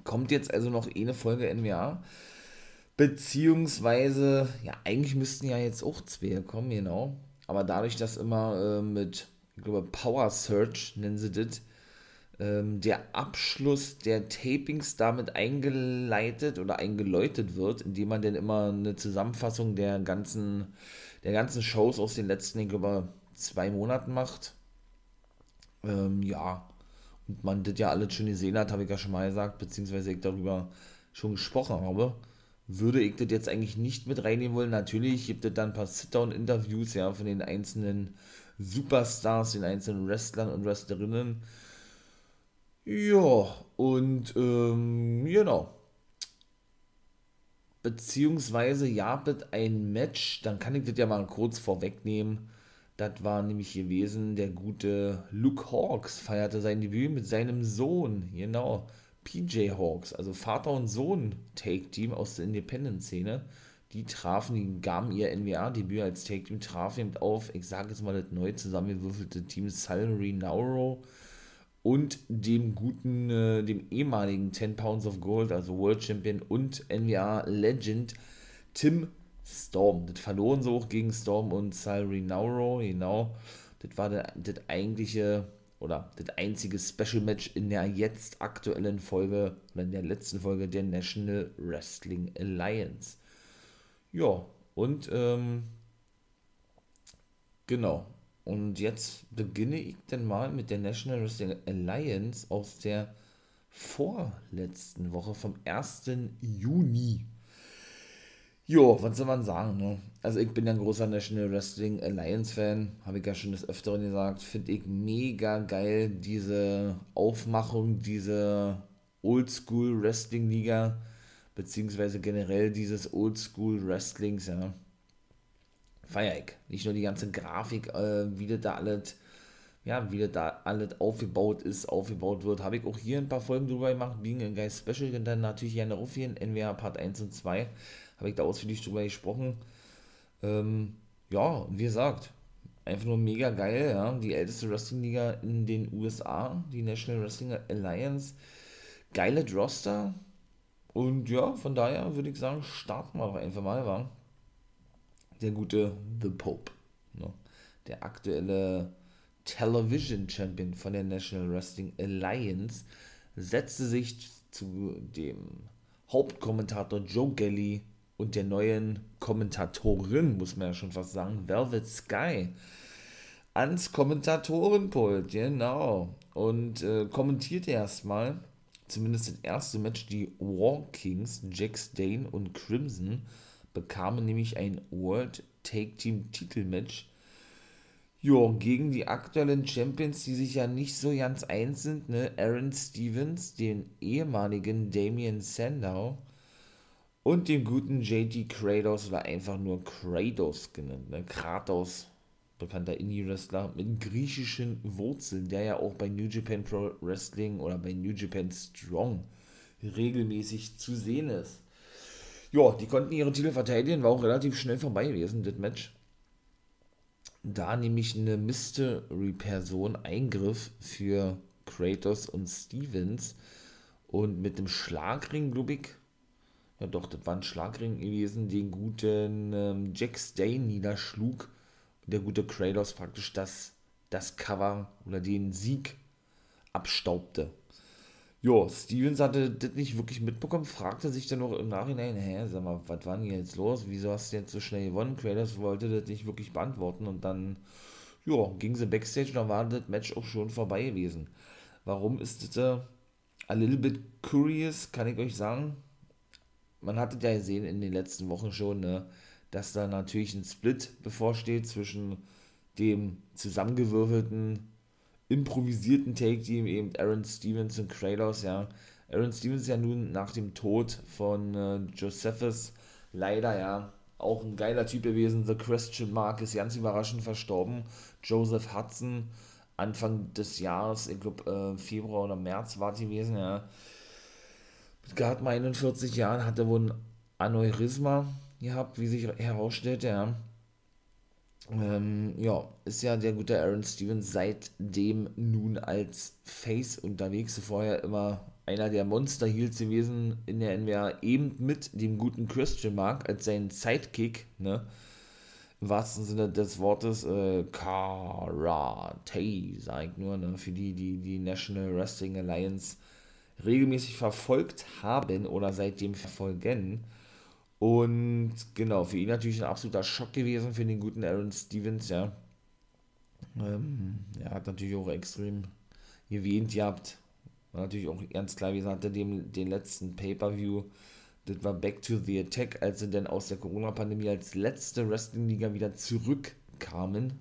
Kommt jetzt also noch eine Folge NWA. Beziehungsweise, ja, eigentlich müssten ja jetzt auch zwei kommen, genau. Aber dadurch, dass immer äh, mit, ich glaube, Power Search nennen sie das, der Abschluss der Tapings damit eingeleitet oder eingeläutet wird, indem man dann immer eine Zusammenfassung der ganzen, der ganzen Shows aus den letzten, ich glaube, zwei Monaten macht. Ähm, ja, und man das ja alles schon gesehen hat, habe ich ja schon mal gesagt, beziehungsweise ich darüber schon gesprochen habe, würde ich das jetzt eigentlich nicht mit reinnehmen wollen. Natürlich gibt es dann ein paar Sit-Down-Interviews ja, von den einzelnen Superstars, den einzelnen Wrestlern und Wrestlerinnen ja, und ähm, genau. Beziehungsweise ja, mit ein Match, dann kann ich das ja mal kurz vorwegnehmen. Das war nämlich gewesen, der gute Luke Hawks feierte sein Debüt mit seinem Sohn, genau, PJ Hawks, also Vater und Sohn Take-Team aus der Independent-Szene. Die trafen, die gaben ihr NWA-Debüt als Take-Team, trafen eben auf, ich sage jetzt mal das neu zusammengewürfelte Team Salary Nauro und dem guten, äh, dem ehemaligen 10 Pounds of Gold, also World Champion und NWA Legend Tim Storm. Das verloren sie auch gegen Storm und Salary Nauro, genau. Das war das eigentliche oder das einzige Special Match in der jetzt aktuellen Folge oder in der letzten Folge der National Wrestling Alliance. Ja, und ähm, genau, und jetzt beginne ich dann mal mit der National Wrestling Alliance aus der vorletzten Woche vom 1. Juni. Jo, was soll man sagen, ne? Also ich bin ja ein großer National Wrestling Alliance Fan, habe ich ja schon des Öfteren gesagt, finde ich mega geil, diese Aufmachung, diese Oldschool Wrestling Liga, beziehungsweise generell dieses Oldschool Wrestlings, ja feier ich. Nicht nur die ganze Grafik, äh, wie das da alles, ja, wie das da alles aufgebaut ist, aufgebaut wird, habe ich auch hier ein paar Folgen drüber gemacht, Being a Guy Special und dann natürlich gerne Ruffien, NWA Part 1 und 2, habe ich da ausführlich drüber gesprochen. Ähm, ja, wie gesagt, einfach nur mega geil, ja. Die älteste Wrestling-Liga in den USA, die National Wrestling Alliance. Geile Roster. Und ja, von daher würde ich sagen, starten wir einfach mal, war der gute The Pope. Ne? Der aktuelle Television Champion von der National Wrestling Alliance setzte sich zu dem Hauptkommentator Joe Gelly und der neuen Kommentatorin, muss man ja schon fast sagen, Velvet Sky, ans Kommentatorenpult, genau. Und äh, kommentierte erstmal, zumindest das erste Match, die War Kings, Jax Dane und Crimson, bekamen nämlich ein World Take Team Titelmatch ja, gegen die aktuellen Champions, die sich ja nicht so ganz eins sind, ne? Aaron Stevens, den ehemaligen Damien Sandow und den guten JT Kratos oder einfach nur Kratos genannt, ne? Kratos, bekannter Indie-Wrestler mit griechischen Wurzeln, der ja auch bei New Japan Pro Wrestling oder bei New Japan Strong regelmäßig zu sehen ist. Ja, die konnten ihre Titel verteidigen, war auch relativ schnell vorbei gewesen, das Match da nämlich eine Mystery-Person eingriff für Kratos und Stevens und mit dem Schlagring, glaube ich, ja doch, das war ein Schlagring gewesen, den guten ähm, Jack Stay niederschlug der gute Kratos praktisch das, das Cover oder den Sieg abstaubte. Jo, Stevens hatte das nicht wirklich mitbekommen, fragte sich dann noch im Nachhinein, hä, sag mal, was war denn jetzt los? Wieso hast du jetzt so schnell gewonnen? Kratos wollte das nicht wirklich beantworten und dann, ja, ging sie Backstage und dann war das Match auch schon vorbei gewesen. Warum ist das äh, a little bit curious, kann ich euch sagen? Man hatte ja gesehen in den letzten Wochen schon, ne, dass da natürlich ein Split bevorsteht zwischen dem zusammengewürfelten improvisierten Take-Team, eben Aaron Stevens und Kratos, ja. Aaron Stevens ja nun nach dem Tod von äh, Josephus leider, ja, auch ein geiler Typ gewesen. The Christian Mark ist ganz überraschend verstorben. Joseph Hudson, Anfang des Jahres, ich glaube äh, Februar oder März war es gewesen, ja. Mit gerade mal 41 Jahren hatte wohl ein Aneurysma gehabt, wie sich herausstellte, ja. Ähm, ja, ist ja der gute Aaron Stevens seitdem nun als Face unterwegs. Vorher immer einer der Monster Heels gewesen in der NWA, eben mit dem guten Christian Mark als sein Sidekick, ne? Im wahrsten Sinne des Wortes, äh, Karate, sag ich nur, ne? Für die, die die National Wrestling Alliance regelmäßig verfolgt haben oder seitdem verfolgen. Und genau, für ihn natürlich ein absoluter Schock gewesen, für den guten Aaron Stevens, ja. Ähm, er hat natürlich auch extrem gewähnt gehabt. War natürlich auch ganz klar, wie gesagt, dem, den letzten Pay-Per-View, das war Back to the Attack, als sie dann aus der Corona-Pandemie als letzte Wrestling-Liga wieder zurückkamen.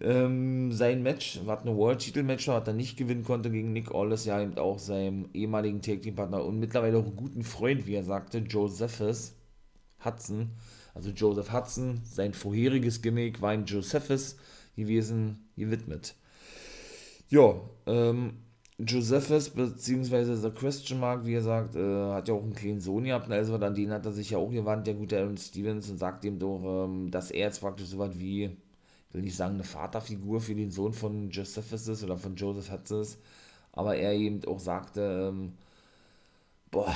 Ähm, sein Match, was ein World-Titel-Match war, hat er nicht gewinnen konnte gegen Nick Aldis, ja, eben auch seinem ehemaligen Tag-Team-Partner und mittlerweile auch guten Freund, wie er sagte, Josephus Hudson. Also Joseph Hudson, sein vorheriges Gimmick war ihm Josephus gewesen, gewidmet. Ja, ähm, Josephus, beziehungsweise The Christian Mark, wie er sagt, äh, hat ja auch einen kleinen Sohn gehabt, also an den hat er sich ja auch gewandt, der gute Aaron Stevens, und sagt ihm doch, ähm, dass er jetzt praktisch so was wie will nicht sagen, eine Vaterfigur für den Sohn von Josephus oder von Joseph Hudson aber er eben auch sagte, ähm, boah,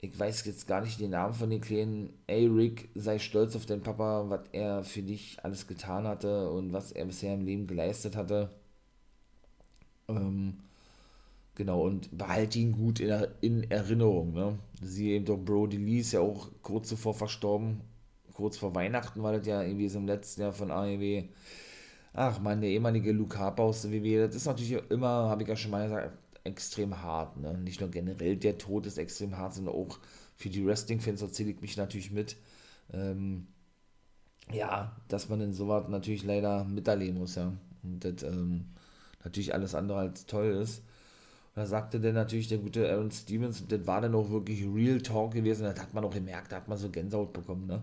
ich weiß jetzt gar nicht den Namen von den Kleinen, ey Rick, sei stolz auf deinen Papa, was er für dich alles getan hatte und was er bisher im Leben geleistet hatte. Ähm, genau, und behalte ihn gut in, in Erinnerung. Ne? Sie eben doch Brody Lee ist ja auch kurz zuvor verstorben, kurz vor Weihnachten war das ja irgendwie so im letzten Jahr von AEW. Ach man, der ehemalige Luke Harper aus der WWE, das ist natürlich immer, habe ich ja schon mal gesagt, extrem hart. Ne? Nicht nur generell der Tod ist extrem hart, sondern auch für die Wrestling-Fans erzähle ich mich natürlich mit. Ähm, ja, dass man in sowas natürlich leider miterleben muss, ja. Und das ähm, natürlich alles andere als toll ist. Und da sagte dann natürlich der gute Aaron Stevens, und das war dann auch wirklich Real Talk gewesen, das hat man auch gemerkt, da hat man so Gänsehaut bekommen, ne?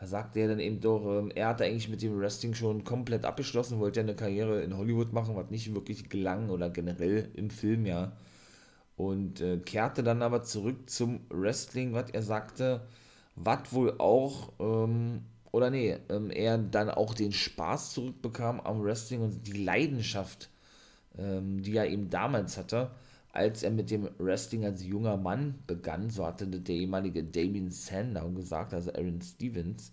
Da sagte er dann eben doch, ähm, er hatte eigentlich mit dem Wrestling schon komplett abgeschlossen, wollte ja eine Karriere in Hollywood machen, was nicht wirklich gelang oder generell im Film ja. Und äh, kehrte dann aber zurück zum Wrestling, was er sagte, was wohl auch ähm, oder nee, ähm, er dann auch den Spaß zurückbekam am Wrestling und die Leidenschaft, ähm, die er eben damals hatte, als er mit dem Wrestling als junger Mann begann, so hatte der ehemalige Damien Sandow gesagt, also Aaron Stevens,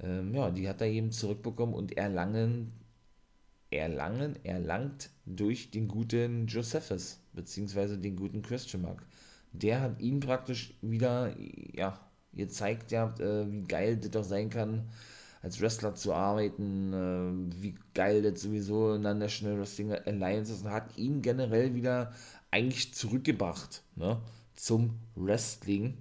ähm, ja, die hat er eben zurückbekommen und erlangen, erlangen, erlangt durch den guten Josephus, beziehungsweise den guten Christian Mark. Der hat ihn praktisch wieder, ja, gezeigt, ja, äh, wie geil das doch sein kann, als Wrestler zu arbeiten, äh, wie geil das sowieso in der National Wrestling Alliance ist und hat ihn generell wieder eigentlich zurückgebracht ne, zum Wrestling.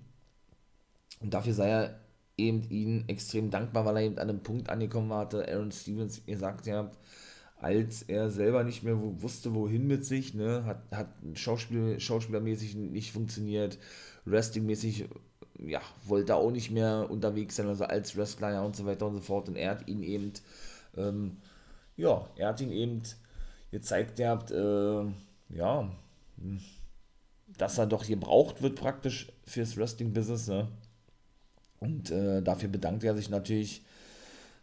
Und dafür sei er eben ihnen extrem dankbar, weil er eben an einem Punkt angekommen war, hatte Aaron Stevens gesagt, ja, als er selber nicht mehr wusste, wohin mit sich, ne, hat, hat Schauspiel, schauspielermäßig nicht funktioniert, wrestlingmäßig, ja, wollte auch nicht mehr unterwegs sein, also als Wrestler, ja, und so weiter und so fort. Und er hat ihn eben, ähm, ja, er hat ihn eben gezeigt, er hat, äh, ja, dass er doch gebraucht wird praktisch fürs Wrestling-Business. Ne? Und äh, dafür bedankt er sich natürlich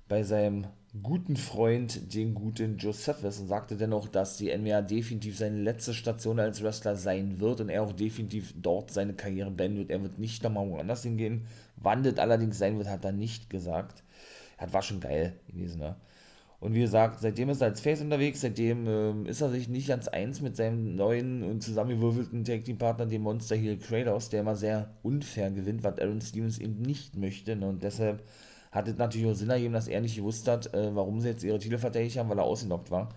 bei seinem guten Freund, den guten Josephus, und sagte dennoch, dass die NWA definitiv seine letzte Station als Wrestler sein wird und er auch definitiv dort seine Karriere beenden wird. Er wird nicht nochmal woanders hingehen. Wandelt allerdings sein wird, hat er nicht gesagt. Das war schon geil gewesen, ne? Und wie gesagt, seitdem ist er als Face unterwegs, seitdem ähm, ist er sich nicht ganz eins mit seinem neuen und zusammengewürfelten Tag Team Partner, dem Monster Heel Kratos, der immer sehr unfair gewinnt, was Aaron Stevens eben nicht möchte. Ne? Und deshalb hat es natürlich auch Sinn ergeben, dass er nicht gewusst hat, äh, warum sie jetzt ihre Titel verteidigt haben, weil er ausgenockt war.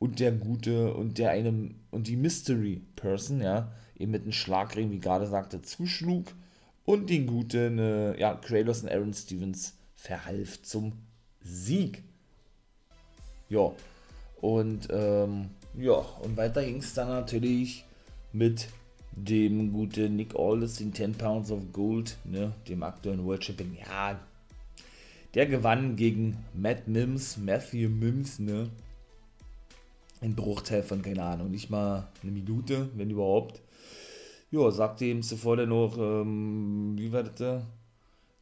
Und der gute und der eine und die Mystery Person, ja, eben mit einem Schlagring, wie gerade sagte, zuschlug und den guten, äh, ja, Kratos und Aaron Stevens verhalf zum Sieg. Ja. Und ähm, ja, und weiter ging es dann natürlich mit dem guten Nick Aldis, den 10 Pounds of Gold, ne, dem aktuellen World Champion. Ja, der gewann gegen Matt Mims, Matthew Mims, ne? Ein Bruchteil von, keine Ahnung, nicht mal eine Minute, wenn überhaupt. Ja, sagte ihm zuvor dann noch, ähm, wie war das?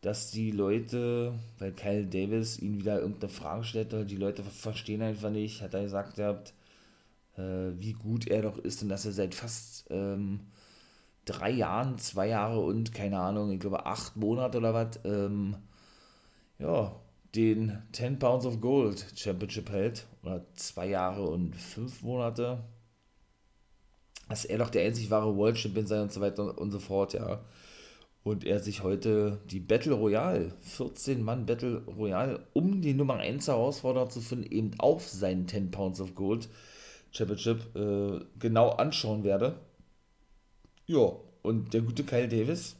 Dass die Leute, weil Kyle Davis ihn wieder irgendeine Frage stellte, die Leute verstehen einfach nicht, hat er gesagt, hat, äh, wie gut er doch ist und dass er seit fast ähm, drei Jahren, zwei Jahre und keine Ahnung, ich glaube acht Monate oder was, ähm, ja, den 10 Pounds of Gold Championship hält, oder zwei Jahre und fünf Monate, dass er doch der einzig wahre World Champion sei und so weiter und so fort, ja und er sich heute die Battle Royale, 14 Mann Battle Royale, um die Nummer 1 Herausforderer zu finden, eben auf seinen 10 Pounds of Gold Championship äh, genau anschauen werde. Ja, und der gute Kyle Davis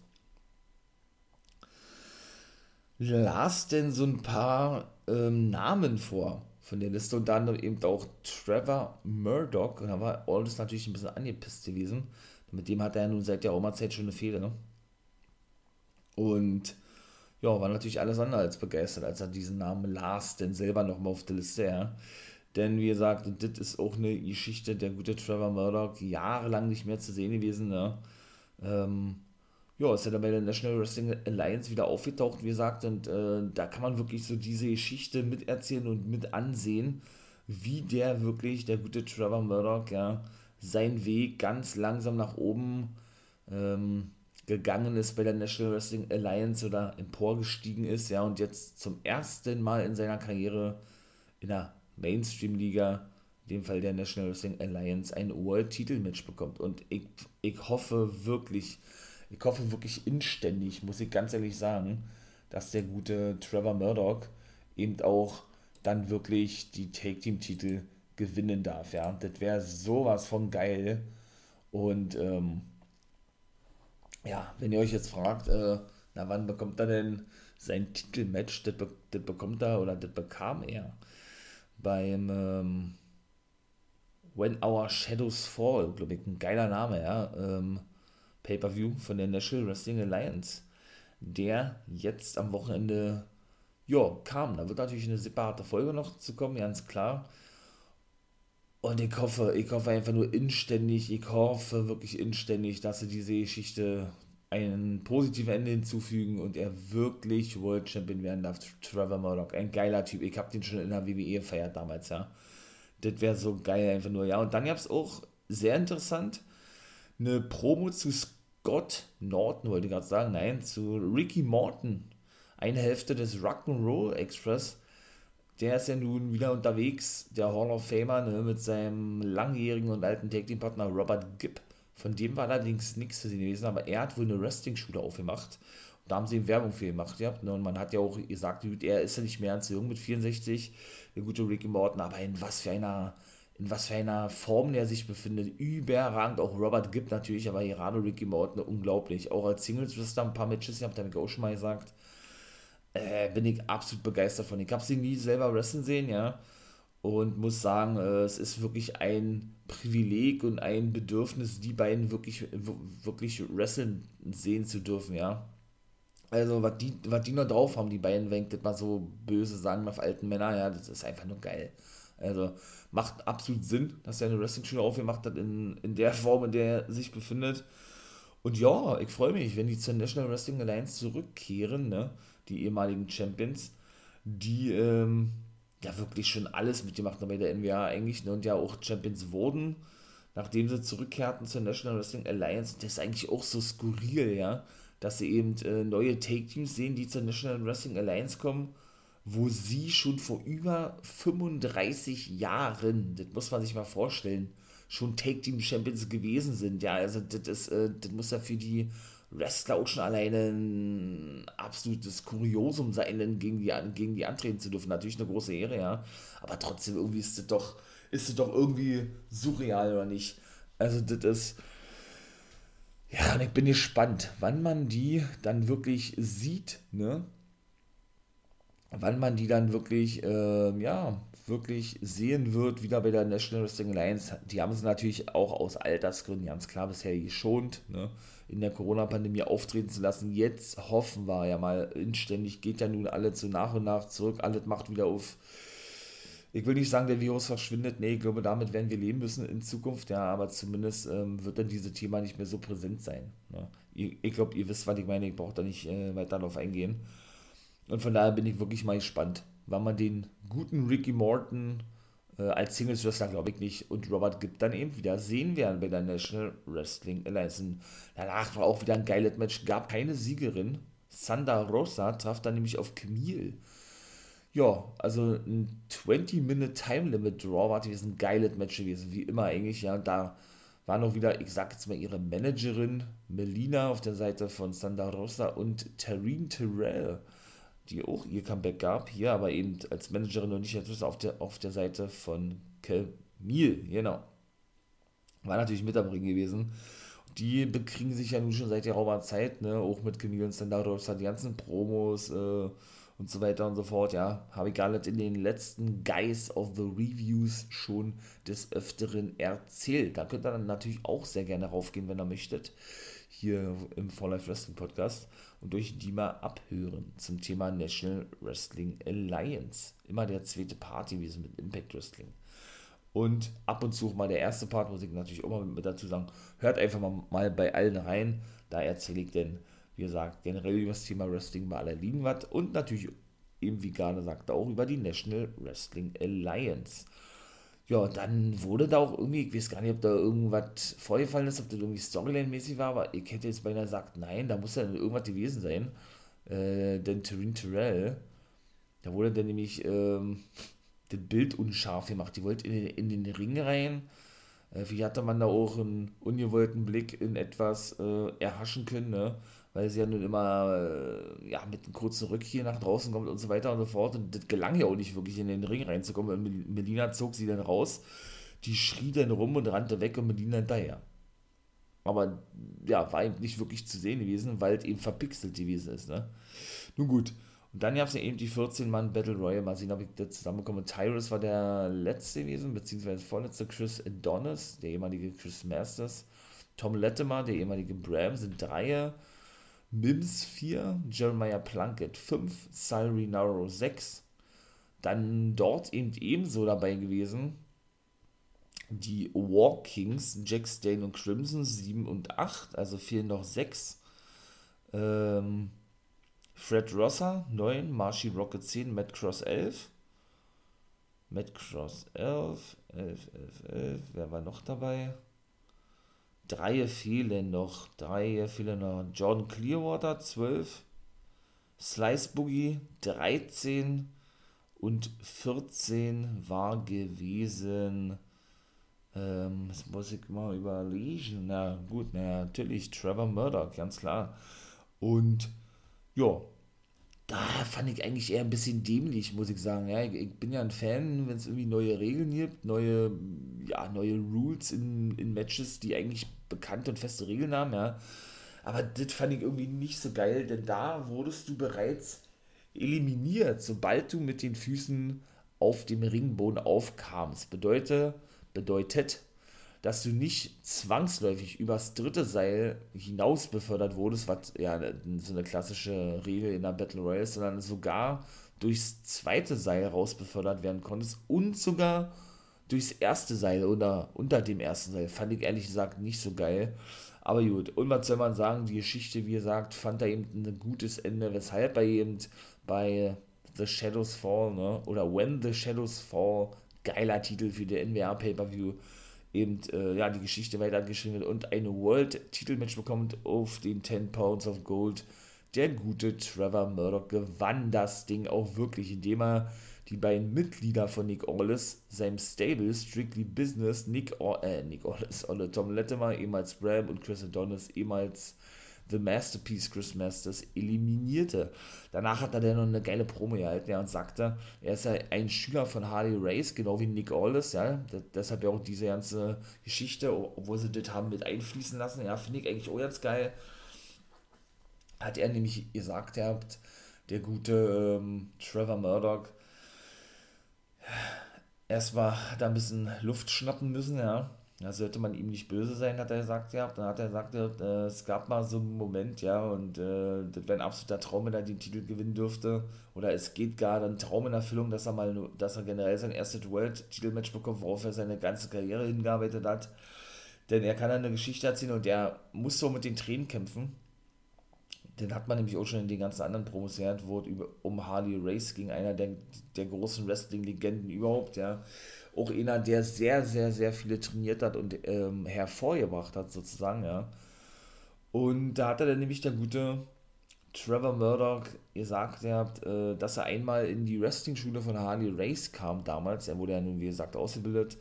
las denn so ein paar ähm, Namen vor von der Liste, unter anderem eben auch Trevor Murdoch, und da war Aldous natürlich ein bisschen angepisst gewesen. Mit dem hat er ja nun seit der Oma-Zeit schon eine Fehler, ne? Und ja, war natürlich alles andere als begeistert, als er diesen Namen las, denn selber nochmal auf der Liste, ja. Denn wie gesagt, das ist auch eine Geschichte, der gute Trevor Murdoch, jahrelang nicht mehr zu sehen gewesen, ne? Ähm, ja, ist ja dann bei der National Wrestling Alliance wieder aufgetaucht, wie gesagt, und äh, da kann man wirklich so diese Geschichte miterzählen und mit ansehen, wie der wirklich, der gute Trevor Murdoch, ja, seinen Weg ganz langsam nach oben ähm, gegangen ist bei der National Wrestling Alliance oder emporgestiegen ist, ja, und jetzt zum ersten Mal in seiner Karriere in der Mainstream-Liga, in dem Fall der National Wrestling Alliance, ein World-Titel-Match bekommt. Und ich, ich hoffe wirklich, ich hoffe wirklich inständig, muss ich ganz ehrlich sagen, dass der gute Trevor Murdoch eben auch dann wirklich die Take-Team-Titel gewinnen darf, ja. Das wäre sowas von geil. Und ähm, ja, wenn ihr euch jetzt fragt, äh, na wann bekommt er denn sein Titelmatch, das, be das bekommt er oder das bekam er beim ähm, When Our Shadows Fall, glaube ich, ein geiler Name, ja, ähm, Pay-Per-View von der National Wrestling Alliance, der jetzt am Wochenende, ja, kam. Da wird natürlich eine separate Folge noch zu kommen, ganz klar. Und ich hoffe, ich hoffe einfach nur inständig, ich hoffe wirklich inständig, dass sie diese Geschichte ein positives Ende hinzufügen und er wirklich World Champion werden darf. Trevor Murdoch, ein geiler Typ. Ich habe den schon in der WWE gefeiert damals, ja. Das wäre so geil einfach nur, ja. Und dann gab es auch sehr interessant eine Promo zu Scott Norton, wollte ich gerade sagen, nein, zu Ricky Morton, eine Hälfte des Rock'n'Roll Express. Der ist ja nun wieder unterwegs, der Hall of Famer, ne, mit seinem langjährigen und alten Tag Team Partner Robert Gibb. Von dem war allerdings nichts zu sehen gewesen, aber er hat wohl eine Wrestling-Schule aufgemacht. Und da haben sie ihm Werbung für gemacht. Ja. Und man hat ja auch gesagt, er ist ja nicht mehr als jung mit 64, der gute Ricky Morton, aber in was für einer in was für einer Form der sich befindet. Überragend. Auch Robert Gibb natürlich, aber gerade Ricky Morton unglaublich. Auch als Singles Wrestler ein paar Matches, ich habe ich auch schon mal gesagt. Äh, bin ich absolut begeistert von. Ich habe sie nie selber wrestlen sehen, ja. Und muss sagen, äh, es ist wirklich ein Privileg und ein Bedürfnis, die beiden wirklich, wirklich wrestlen sehen zu dürfen, ja. Also, was die, was die noch drauf haben, die beiden, wenn ich das mal so böse sagen auf alten Männer, ja, das ist einfach nur geil. Also, macht absolut Sinn, dass er eine Wrestling-Schule aufgemacht hat in, in der Form, in der er sich befindet. Und ja, ich freue mich, wenn die zur National Wrestling Alliance zurückkehren, ne? Die ehemaligen Champions, die ähm, ja wirklich schon alles mitgemacht haben bei der NWA eigentlich ne? und ja auch Champions wurden, nachdem sie zurückkehrten zur National Wrestling Alliance. Das ist eigentlich auch so skurril, ja, dass sie eben äh, neue Take-Teams sehen, die zur National Wrestling Alliance kommen wo sie schon vor über 35 Jahren, das muss man sich mal vorstellen, schon Take Team Champions gewesen sind. Ja, also das, ist, äh, das muss ja für die Wrestler auch schon alleine ein absolutes Kuriosum sein, gegen die, gegen die antreten zu dürfen. Natürlich eine große Ehre, ja. Aber trotzdem irgendwie ist das doch, ist das doch irgendwie surreal, oder nicht? Also das ist. Ja, und ich bin gespannt, wann man die dann wirklich sieht, ne? wann man die dann wirklich, äh, ja, wirklich sehen wird, wieder bei der National Wrestling Alliance. Die haben sie natürlich auch aus Altersgründen ganz klar bisher geschont, ne, in der Corona-Pandemie auftreten zu lassen. Jetzt hoffen wir ja mal inständig, geht ja nun alle zu nach und nach zurück, alles macht wieder auf. Ich will nicht sagen, der Virus verschwindet, nee, ich glaube, damit werden wir leben müssen in Zukunft, ja, aber zumindest ähm, wird dann dieses Thema nicht mehr so präsent sein. Ne. Ich, ich glaube, ihr wisst, was ich meine, ich brauche da nicht äh, weiter darauf eingehen. Und von daher bin ich wirklich mal gespannt, wann man den guten Ricky Morton als Singles Wrestler, glaube ich nicht, und Robert gibt dann eben wieder sehen werden bei der National Wrestling Alliance. Und danach war auch wieder ein geiles Match, gab keine Siegerin. Sanda Rosa traf dann nämlich auf Camille. Ja, also ein 20-Minute Time Limit Draw war gewesen, ein geiles Match gewesen, wie immer eigentlich, ja, da war noch wieder, ich sag jetzt mal, ihre Managerin Melina auf der Seite von Sanda Rosa und Tareen Terrell die auch ihr Comeback gab, hier aber eben als Managerin und nicht als auf der, auf der Seite von Camille, genau. War natürlich mit am Ring gewesen. Die bekriegen sich ja nun schon seit geraumer Zeit, ne, auch mit Camille und Standardos, die ganzen Promos äh, und so weiter und so fort, ja, habe ich gerade in den letzten Guys of the Reviews schon des Öfteren erzählt. Da könnt ihr dann natürlich auch sehr gerne raufgehen, wenn ihr möchtet, hier im For Life Wrestling Podcast durch die mal abhören zum Thema National Wrestling Alliance. Immer der zweite Party, wie es mit Impact Wrestling. Und ab und zu mal der erste Part, muss ich natürlich auch mal mit dazu sagen, hört einfach mal, bei allen rein. Da erzähle ich denn, wie gesagt, generell über das Thema Wrestling bei aller liegen was und natürlich eben, wie Garne sagte, auch über die National Wrestling Alliance. Ja, dann wurde da auch irgendwie, ich weiß gar nicht, ob da irgendwas vorgefallen ist, ob das irgendwie Storyline-mäßig war, aber ich hätte jetzt beinahe gesagt, nein, da muss ja irgendwas gewesen sein. Äh, denn Terrin Terrell, da wurde dann nämlich ähm, (laughs) das Bild unscharf gemacht. Die wollte in den, in den Ring rein. Äh, wie hatte man da auch einen ungewollten Blick in etwas äh, erhaschen können, ne? Weil sie ja nun immer äh, ja, mit einem kurzen Rückkehr nach draußen kommt und so weiter und so fort. Und das gelang ja auch nicht wirklich in den Ring reinzukommen. Und Melina zog sie dann raus, die schrie dann rum und rannte weg und Melina hinterher. Aber ja, war eben nicht wirklich zu sehen gewesen, weil es eben verpixelt gewesen ist. Ne? Nun gut. Und dann gab es ja eben die 14-Mann Battle Royale. Mal sehen, ob ich das zusammenbekomme. Tyrus war der letzte gewesen, beziehungsweise vorletzte Chris Adonis, der ehemalige Chris Masters. Tom Latimer, der ehemalige Bram, sind Dreier. Mims 4, Jeremiah Plunkett 5, Salary Narrow 6. Dann dort eben ebenso dabei gewesen die War Kings, Jack Stane und Crimson 7 und 8, also fehlen noch 6. Ähm, Fred Rosser 9, Marshy Rocket 10, Matt Cross 11. Matt Cross 11, 11, 11, 11. Wer war noch dabei? Drei fehlen noch. Drei fehlen noch. Jordan Clearwater 12. Slice Boogie 13 und 14 war gewesen. Ähm, das muss ich mal überlegen. Na gut, na natürlich Trevor Murdoch, ganz klar. Und ja, da fand ich eigentlich eher ein bisschen dämlich, muss ich sagen. Ja, ich, ich bin ja ein Fan, wenn es irgendwie neue Regeln gibt, neue, ja, neue Rules in, in Matches, die eigentlich bekannte und feste Regeln haben, ja. Aber das fand ich irgendwie nicht so geil, denn da wurdest du bereits eliminiert, sobald du mit den Füßen auf dem Ringboden aufkamst. Bedeutet, bedeutet, dass du nicht zwangsläufig übers dritte Seil hinaus befördert wurdest, was ja so eine klassische Regel in der Battle Royale ist, sondern sogar durchs zweite Seil raus befördert werden konntest und sogar durchs erste Seil oder unter dem ersten Seil. Fand ich ehrlich gesagt nicht so geil. Aber gut, und was soll man sagen, die Geschichte, wie gesagt, fand er eben ein gutes Ende, weshalb er eben bei The Shadows Fall, ne, oder When the Shadows Fall, geiler Titel für die NWA Pay-Per-View, eben äh, ja, die Geschichte weitergeschrieben wird und eine World-Titelmatch bekommt auf den 10 Pounds of Gold. Der gute Trevor Murdoch gewann das Ding auch wirklich, indem er die beiden Mitglieder von Nick Aldis, seinem Stable Strictly Business, Nick, Or äh, Nick Aldis, Olle Tom Latimer, ehemals Bram und Chris Adonis, ehemals The Masterpiece Chris Masters eliminierte. Danach hat er dann noch eine geile Promo gehalten ja, und sagte, er ist ja ein Schüler von Harley Race, genau wie Nick Aldis, ja, deshalb ja auch diese ganze Geschichte, obwohl sie das haben mit einfließen lassen, ja, finde ich eigentlich auch jetzt geil. Hat er nämlich gesagt, hat der gute ähm, Trevor Murdoch erstmal er ein bisschen Luft schnappen müssen, ja, da sollte man ihm nicht böse sein, hat er gesagt, ja. Dann hat er gesagt, äh, es gab mal so einen Moment, ja, und äh, das wäre ein absoluter Traum, wenn er den Titel gewinnen dürfte. Oder es geht gar ein Traum in Erfüllung, dass er mal, dass er generell sein erstes World-Titelmatch bekommt, worauf er seine ganze Karriere hingearbeitet hat. Denn er kann eine Geschichte erzählen und er muss so mit den Tränen kämpfen. Den hat man nämlich auch schon in den ganzen anderen Promos gehört, wo es um Harley Race ging, einer der, der großen Wrestling-Legenden überhaupt, ja auch einer, der sehr, sehr, sehr viele trainiert hat und ähm, hervorgebracht hat, sozusagen, ja. Und da hat er dann nämlich der gute Trevor Murdoch gesagt, er hat, äh, dass er einmal in die Wrestling-Schule von Harley Race kam damals. Er wurde ja nun, wie gesagt, ausgebildet.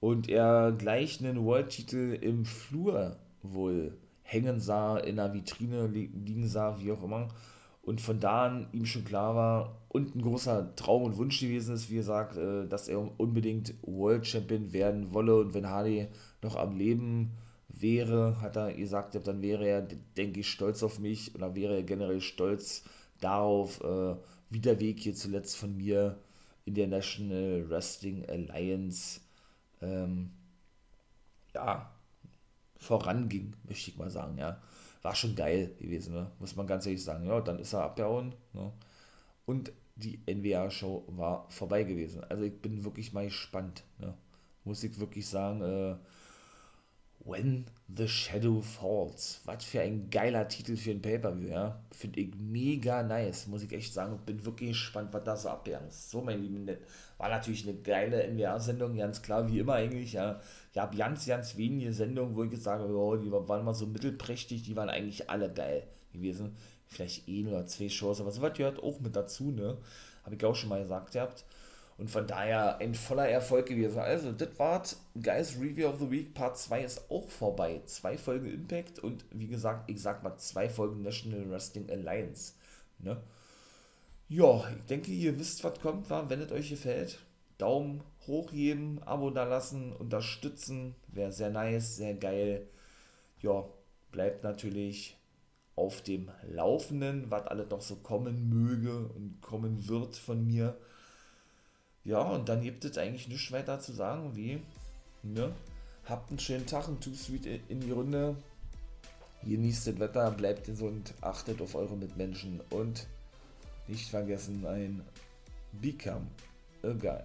Und er gleich einen World-Titel im Flur wohl hängen sah, in einer Vitrine liegen sah, wie auch immer. Und von da an ihm schon klar war und ein großer Traum und Wunsch gewesen ist, wie gesagt, äh, dass er unbedingt World Champion werden wolle. Und wenn Hardy noch am Leben wäre, hat er gesagt, dann wäre er, denke ich, stolz auf mich. Oder wäre er generell stolz darauf, äh, wie der Weg hier zuletzt von mir in der National Wrestling Alliance ähm, ja, voranging, möchte ich mal sagen, ja war schon geil gewesen, ne? muss man ganz ehrlich sagen. Ja, dann ist er abgehauen. Ne? Und die NWA-Show war vorbei gewesen. Also ich bin wirklich mal gespannt. Ne? Muss ich wirklich sagen, äh, When the Shadow Falls. Was für ein geiler Titel für ein Pay-Per-View, ja. Finde ich mega nice, muss ich echt sagen. Bin wirklich gespannt, was da so abgegangen. So, mein Lieben, war natürlich eine geile NWA-Sendung, ganz klar, wie immer eigentlich, ja. Ich habe ganz, ganz wenige Sendungen, wo ich jetzt sage, oh, die waren mal so mittelprächtig, die waren eigentlich alle geil gewesen. Vielleicht ein oder zwei Shows, aber so was gehört auch mit dazu, ne. Habe ich auch schon mal gesagt, ihr habt. Und von daher ein voller Erfolg gewesen. Also, das war Guys Review of the Week. Part 2 ist auch vorbei. Zwei Folgen Impact und wie gesagt, ich sag mal zwei Folgen National Wrestling Alliance. Ne? Ja, ich denke, ihr wisst, was kommt. War. Wenn es euch gefällt, Daumen hoch geben, Abo da lassen, unterstützen. Wäre sehr nice, sehr geil. Ja, bleibt natürlich auf dem Laufenden, was alles noch so kommen möge und kommen wird von mir. Ja, und dann gibt es eigentlich nichts weiter zu sagen, wie, ne? Habt einen schönen Tag und Too Sweet in die Runde. Genießt das Wetter, bleibt gesund, achtet auf eure Mitmenschen und nicht vergessen ein Become a Guy.